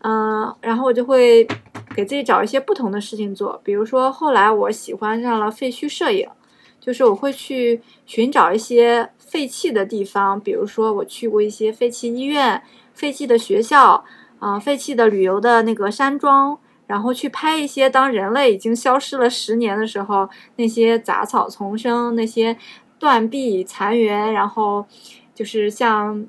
嗯，然后我就会给自己找一些不同的事情做，比如说后来我喜欢上了废墟摄影，就是我会去寻找一些废弃的地方，比如说我去过一些废弃医院、废弃的学校啊、废弃的旅游的那个山庄，然后去拍一些当人类已经消失了十年的时候，那些杂草丛生、那些断壁残垣，然后就是像。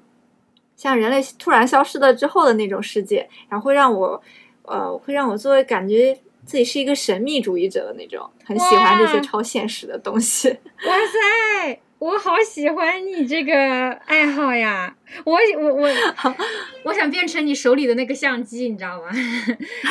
像人类突然消失了之后的那种世界，然后会让我，呃，会让我作为感觉自己是一个神秘主义者的那种，很喜欢这些超现实的东西。哇塞，我好喜欢你这个爱好呀！我我我，我想变成你手里的那个相机，你知道吗？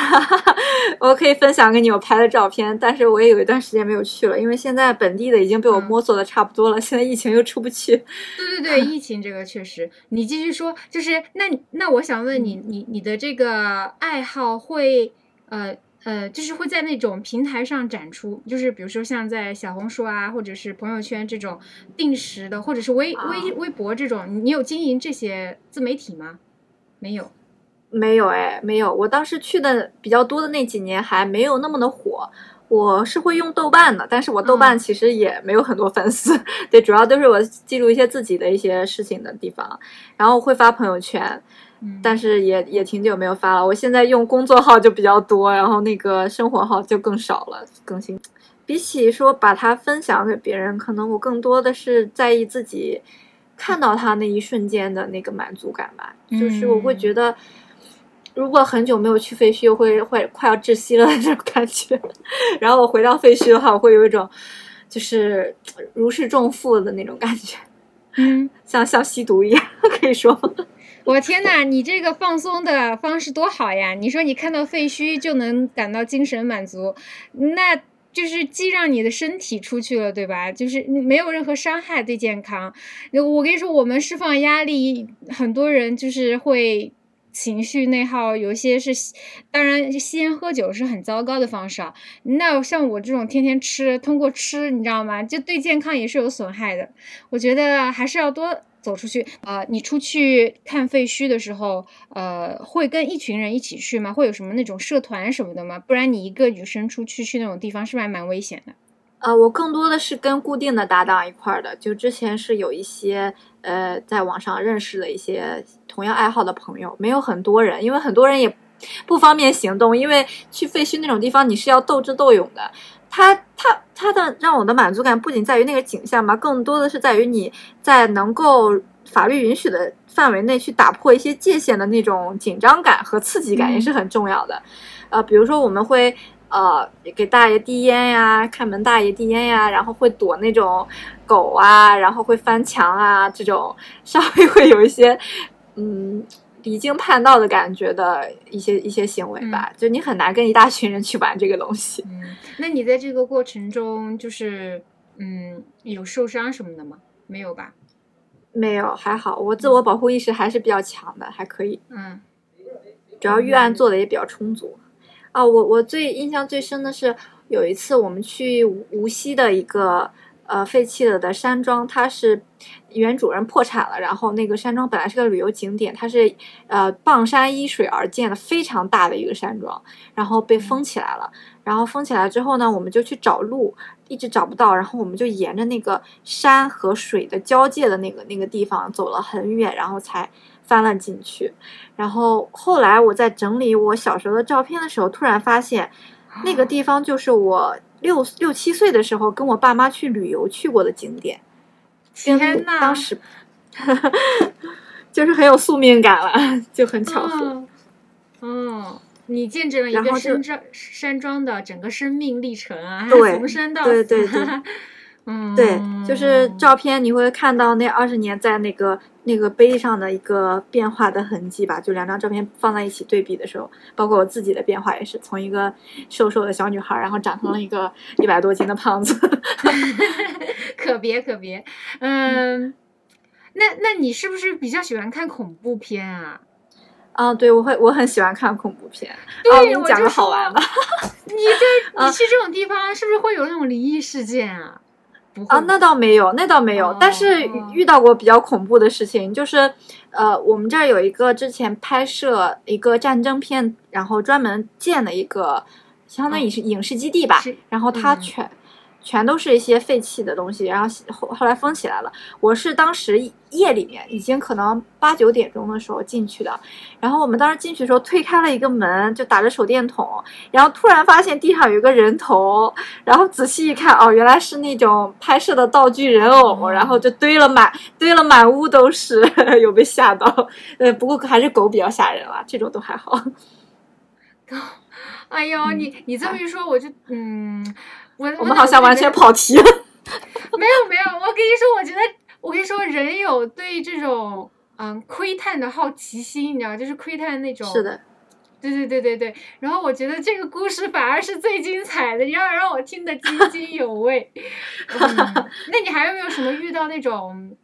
我可以分享给你我拍的照片，但是我也有一段时间没有去了，因为现在本地的已经被我嗯摸索的差不多了，现在疫情又出不去。对对对，疫情这个确实，你继续说，就是那你那我想问你，你你的这个爱好会呃呃，就是会在那种平台上展出，就是比如说像在小红书啊，或者是朋友圈这种定时的，或者是微微微博这种，你有经营这些自媒体吗？没有。没有哎，没有。我当时去的比较多的那几年还没有那么的火。我是会用豆瓣的，但是我豆瓣嗯其实也没有很多粉丝，对，主要都是我记录一些自己的一些事情的地方，然后会发朋友圈，嗯，但是也也挺久没有发了。我现在用工作号就比较多，然后那个生活号就更少了更新。比起说把它分享给别人，可能我更多的是在意自己看到它那一瞬间的那个满足感吧。就是我会嗯觉得，如果很久没有去废墟，会会快要窒息了那种感觉。然后我回到废墟的话，我会有一种就是如释重负的那种感觉，嗯，像像吸毒一样，可以说吗。我天呐，你这个放松的方式多好呀！你说你看到废墟就能感到精神满足，那就是既让你的身体出去了，对吧？就是没有任何伤害对健康。我跟你说，我们释放压力，很多人就是会。情绪内耗，有些是，当然吸烟喝酒是很糟糕的方式啊。那像我这种天天吃，通过吃，你知道吗？就对健康也是有损害的。我觉得还是要多走出去。呃，你出去看废墟的时候，呃，会跟一群人一起去吗？会有什么那种社团什么的吗？不然你一个女生出去去那种地方，是不是还蛮危险的？呃，我更多的是跟固定的搭档一块儿的，就之前是有一些呃在网上认识的一些同样爱好的朋友，没有很多人，因为很多人也不方便行动，因为去废墟那种地方你是要斗智斗勇的。他他它的让我的满足感不仅在于那个景象嘛，更多的是在于你在能够法律允许的范围内去打破一些界限的那种紧张感和刺激感也是很重要的。呃，比如说我们会。呃，给大爷递烟呀，看门大爷递烟呀，然后会躲那种狗啊，然后会翻墙啊，这种稍微会有一些嗯离经叛道的感觉的一些一些行为吧。就你很难跟一大群人去玩这个东西。嗯，那你在这个过程中，就是嗯，有受伤什么的吗？没有吧？没有，还好，我自我保护意识还是比较强的，还可以。嗯主要预案做的也比较充足。啊，我我最印象最深的是有一次我们去无无锡的一个呃废弃了的山庄，它是原主人破产了，然后那个山庄本来是个旅游景点，它是呃傍山依水而建的非常大的一个山庄，然后被封起来了。然后封起来之后呢，我们就去找路，一直找不到，然后我们就沿着那个山和水的交界的那个那个地方走了很远，然后才翻了进去。然后后来我在整理我小时候的照片的时候，突然发现那个地方就是我六六七岁的时候跟我爸妈去旅游去过的景点，跟天呐当时就是很有宿命感了，就很巧合。哦，哦你见证了一个山庄山庄的整个生命历程啊，对从生到死。对对对嗯，对，就是照片你会看到那二十年在那个那个碑上的一个变化的痕迹吧。就两张照片放在一起对比的时候，包括我自己的变化也是从一个瘦瘦的小女孩，然后长成了一个一百多斤的胖子。可别可别，嗯，那那你是不是比较喜欢看恐怖片啊？啊，对，我会，我很喜欢看恐怖片。对，我给你讲个好玩的。你这 你去这种地方，是不是会有那种灵异事件啊？啊，那倒没有，那倒没有。但是遇到过比较恐怖的事情，就是呃，我们这儿有一个之前拍摄一个战争片，然后专门建的一个相当于是影视基地吧，然后它全。全都是一些废弃的东西，然后后后来封起来了。我是当时夜里面，已经可能八九点钟的时候进去的。然后我们当时进去的时候，推开了一个门，就打着手电筒，然后突然发现地上有一个人头，然后仔细一看，哦，原来是那种拍摄的道具人偶，然后就堆了满堆了满屋都是，有被吓到。呃，不过还是狗比较吓人了，这种都还好。哎呦，你你这么一说，我就嗯。我我们好像完全跑题了。没有没有，我跟你说，我觉得我跟你说，人有对这种嗯窥探的好奇心，你知道，就是窥探那种。是的。对对对对对，然后我觉得这个故事反而是最精彩的，要让我听得津津有味。那你还有没有什么遇到那种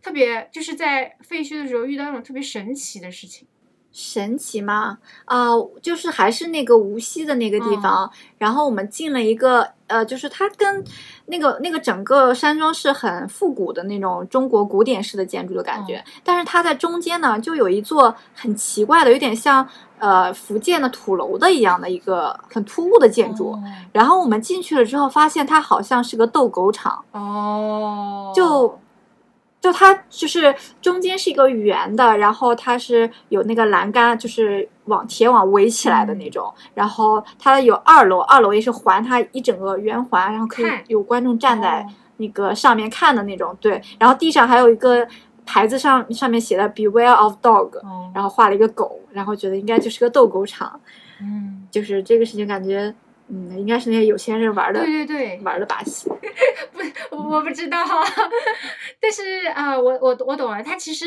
特别，就是在废墟的时候遇到那种特别神奇的事情？神奇吗？啊，就是还是那个无锡的那个地方，然后我们进了一个，呃，就是它跟那个那个整个山庄是很复古的那种中国古典式的建筑的感觉，但是它在中间呢，就有一座很奇怪的，有点像呃福建的土楼的一样的一个很突兀的建筑，然后我们进去了之后，发现它好像是个斗狗场哦，就。就它就是中间是一个圆的，然后它是有那个栏杆，就是网铁网围起来的那种。然后它有二楼，二楼也是环它一整个圆环，然后可以有观众站在那个上面看的那种。对，然后地上还有一个牌子上上面写的 “Beware of Dog”，然后画了一个狗，然后觉得应该就是个斗狗场。嗯，就是这个事情感觉。嗯，应该是那些有钱人玩的，对对对，玩的把戏。不，我不知道。但是啊，我我我懂了，他其实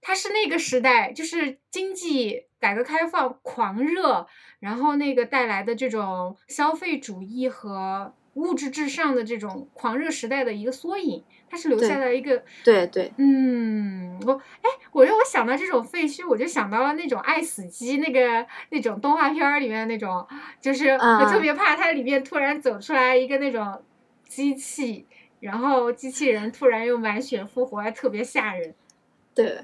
他是那个时代，就是经济改革开放狂热，然后那个带来的这种消费主义和物质至上的这种狂热时代的一个缩影。它是留下了一个，对对，嗯，我哎，我让我想到这种废墟，我就想到了那种爱死机那个那种动画片里面那种，就是我特别怕它里面突然走出来一个那种机器，然后机器人突然又满血复活，还特别吓人。对。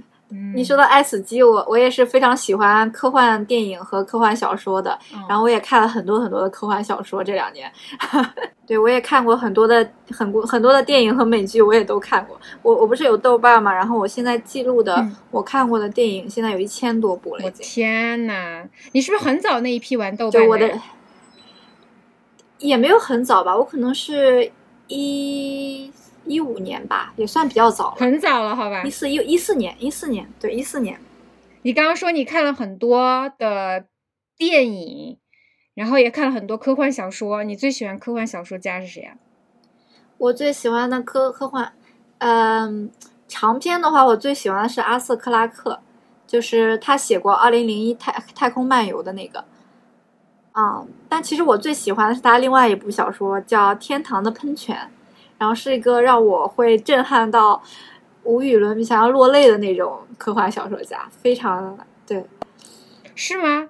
你说到爱死机，我我也是非常喜欢科幻电影和科幻小说的，然后我也看了很多很多的科幻小说。这两年，对我也看过很多的很多很多的电影和美剧，我也都看过。我我不是有豆瓣嘛，然后我现在记录的我看过的电影，现在有一千多部了。我天呐，你是不是很早那一批玩豆瓣的？我的也没有很早吧，我可能是一。一五年吧，也算比较早，很早了，好吧？一四一一四年，一四年，对，一四年。你刚刚说你看了很多的电影，然后也看了很多科幻小说，你最喜欢科幻小说家是谁啊？我最喜欢的科科幻，嗯，长篇的话，我最喜欢的是阿瑟克拉克，就是他写过《二零零一太太空漫游》的那个。啊，但其实我最喜欢的是他另外一部小说，叫《天堂的喷泉》。然后是一个让我会震撼到无与伦比、想要落泪的那种科幻小说家，非常对，是吗？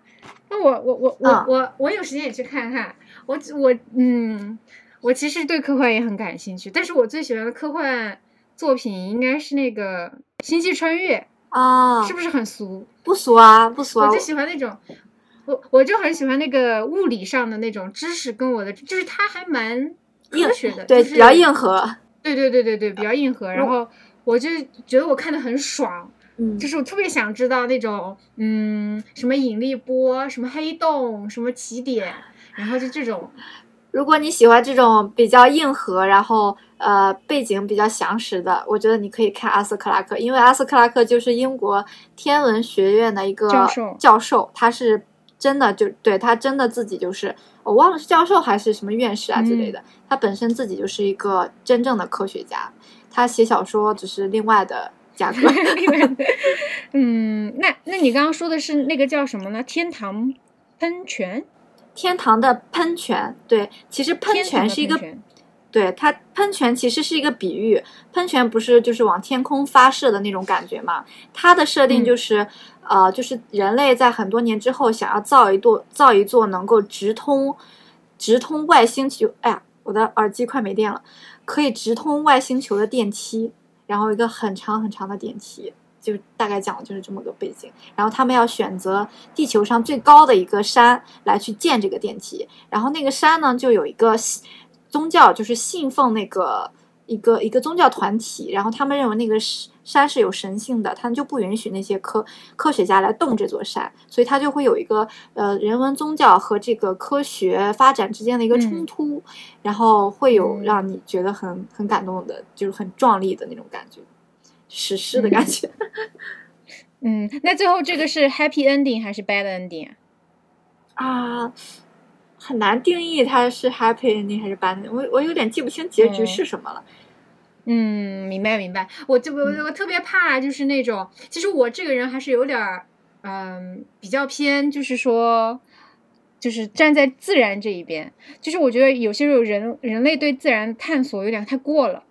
那我我我我我我有时间也去看看。我我嗯，我其实对科幻也很感兴趣，但是我最喜欢的科幻作品应该是那个《星际穿越》啊，是不是很俗？不俗啊，不俗。我就喜欢那种，我我就很喜欢那个物理上的那种知识，跟我的就是它还蛮。科学的，对，比较硬核。对对对对对，比较硬核。然后我就觉得我看的很爽，嗯，就是我特别想知道那种，嗯，什么引力波，什么黑洞，什么起点，然后就这种。如果你喜欢这种比较硬核，然后呃背景比较详实的，我觉得你可以看阿斯克拉克，因为阿斯克拉克就是英国天文学院的一个教授，教授，他是。真的就对他真的自己就是我忘了是教授还是什么院士啊之类的，他本身自己就是一个真正的科学家，他写小说只是另外的价格。嗯，那那你刚刚说的是那个叫什么呢？天堂喷泉？天堂的喷泉？对，其实喷泉是一个。对它喷泉其实是一个比喻，喷泉不是就是往天空发射的那种感觉嘛？它的设定就是，呃，就是人类在很多年之后想要造一座造一座能够直通直通外星球，哎呀，我的耳机快没电了，可以直通外星球的电梯，然后一个很长很长的电梯，就大概讲的就是这么个背景。然后他们要选择地球上最高的一个山来去建这个电梯，然后那个山呢就有一个。宗教就是信奉那个一个一个宗教团体，然后他们认为那个山是有神性的，他们就不允许那些科科学家来动这座山，所以他就会有一个呃人文宗教和这个科学发展之间的一个冲突，然后会有让你觉得很很感动的，就是很壮丽的那种感觉，史诗的感觉。嗯，那最后这个是 happy ending 还是 bad ending 啊？很难定义它是 happy ending 还是 bad ending，我我有点记不清结局是什么了。嗯，明白明白。我就我我特别怕就是那种，其实我这个人还是有点儿，嗯，比较偏，就是说，就是站在自然这一边。就是我觉得有些时候人人类对自然探索有点太过了，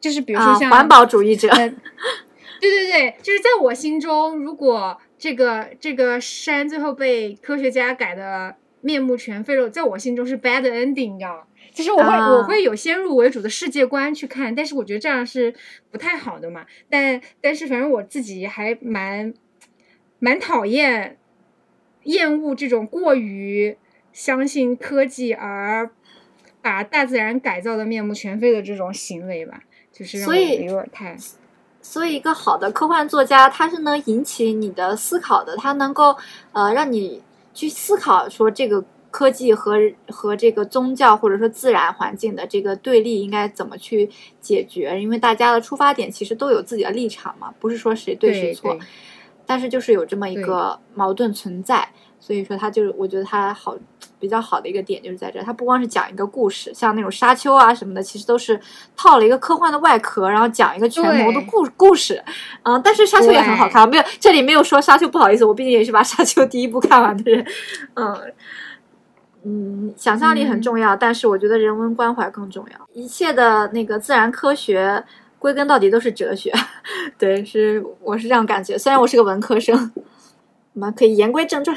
就是比如说像环保主义者。对对对，就是在我心中，如果这个这个山最后被科学家改的。面目全非了，在我心中是 bad ending，你知道吗？其实我会我会有先入为主的世界观去看，但是我觉得这样是不太好的嘛。但但是反正我自己还蛮蛮讨厌厌恶这种过于相信科技而把大自然改造的面目全非的这种行为吧。就是让我有点太，所以一个好的科幻作家，他是能引起你的思考的，他能够呃让你。去思考说这个科技和和这个宗教或者说自然环境的这个对立应该怎么去解决？因为大家的出发点其实都有自己的立场嘛，不是说谁对谁错，但是就是有这么一个矛盾存在。所以说，他就是我觉得他好比较好的一个点就是在这，他不光是讲一个故事，像那种沙丘啊什么的，其实都是套了一个科幻的外壳，然后讲一个权谋的故故事。嗯，但是沙丘也很好看，没有这里没有说沙丘不好意思，我毕竟也是把沙丘第一部看完的人。嗯嗯，想象力很重要，但是我觉得人文关怀更重要。一切的那个自然科学归根到底都是哲学，对，是我是这样感觉。虽然我是个文科生，我们可以言归正传。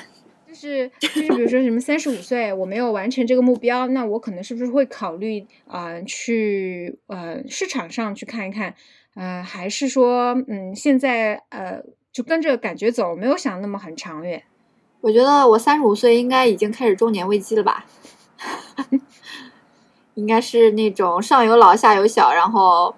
就是，就是比如说什么三十五岁我没有完成这个目标，那我可能是不是会考虑啊去呃市场上去看一看，呃还是说嗯现在呃就跟着感觉走，没有想那么很长远。我觉得我三十五岁应该已经开始中年危机了吧，应该是那种上有老下有小，然后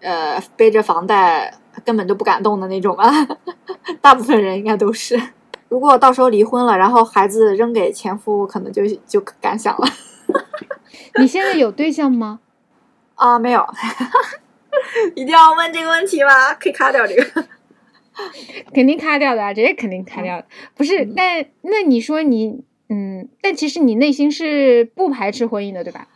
呃背着房贷根本就不敢动的那种吧，大部分人应该都是。如果到时候离婚了，然后孩子扔给前夫，可能就就敢想了。你现在有对象吗？啊，没有。一定要问这个问题吗？可以卡掉这个。肯定卡掉的啊，这些肯定卡掉的。不是，但那你说你，嗯，但其实你内心是不排斥婚姻的，对吧？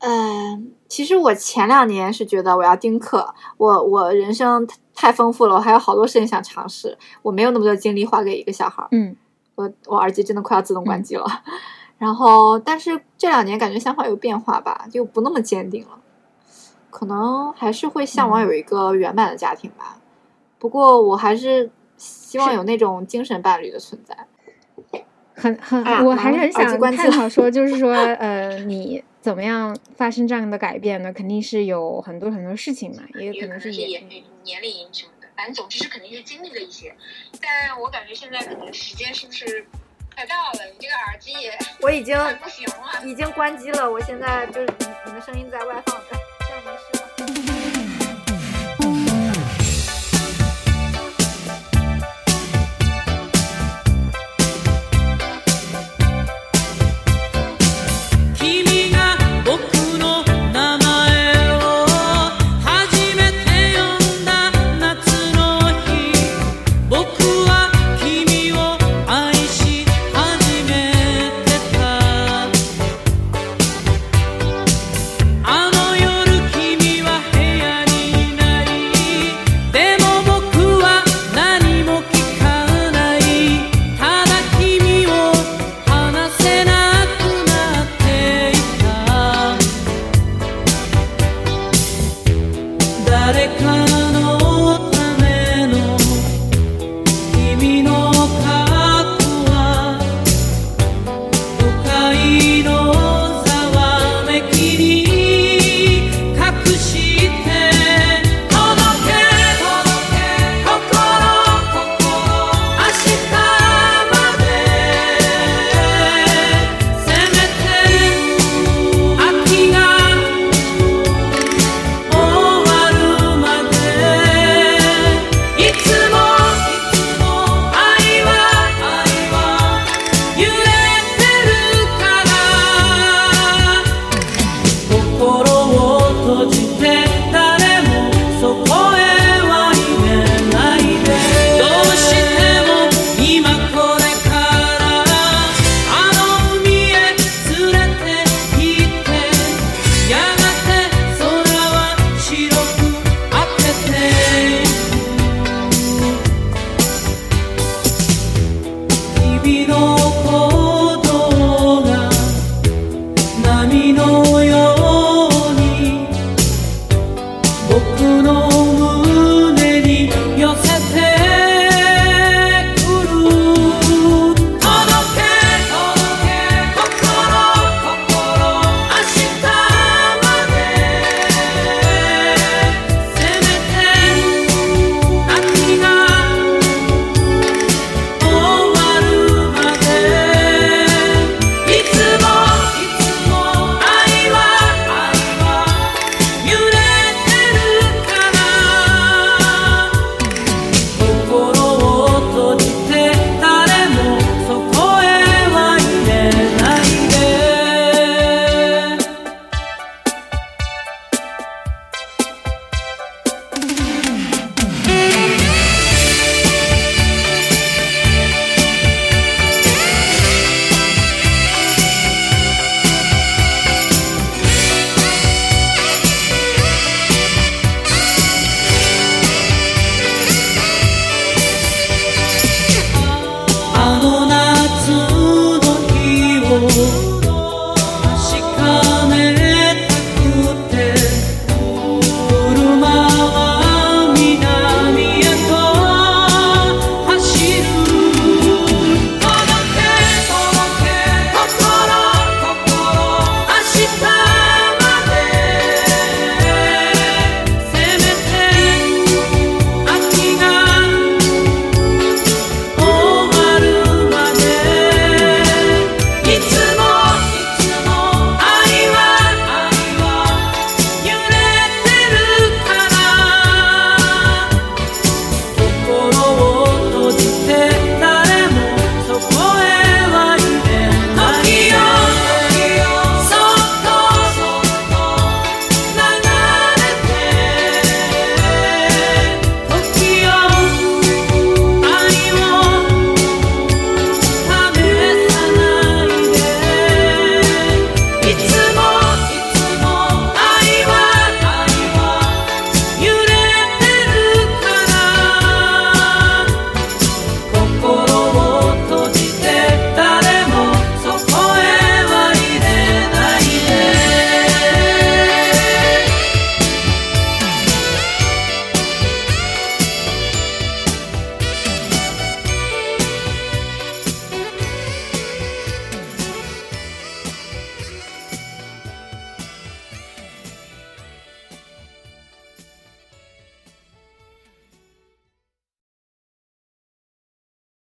嗯，其实我前两年是觉得我要丁克，我我人生。太丰富了，我还有好多事情想尝试，我没有那么多精力花给一个小孩。嗯，我我耳机真的快要自动关机了。然后，但是这两年感觉想法有变化吧，就不那么坚定了。可能还是会向往有一个圆满的家庭吧。不过，我还是希望有那种精神伴侣的存在。很很，我还是很想探讨说，就是说，呃，你怎么样发生这样的改变呢？肯定是有很多很多事情嘛，也可能是也年龄什么的，反正总之是肯定是经历了一些。但我感觉现在可能时间是不是快到了？你这个耳机也我已经不行了，已经关机了。我现在就是你你的声音在外放着。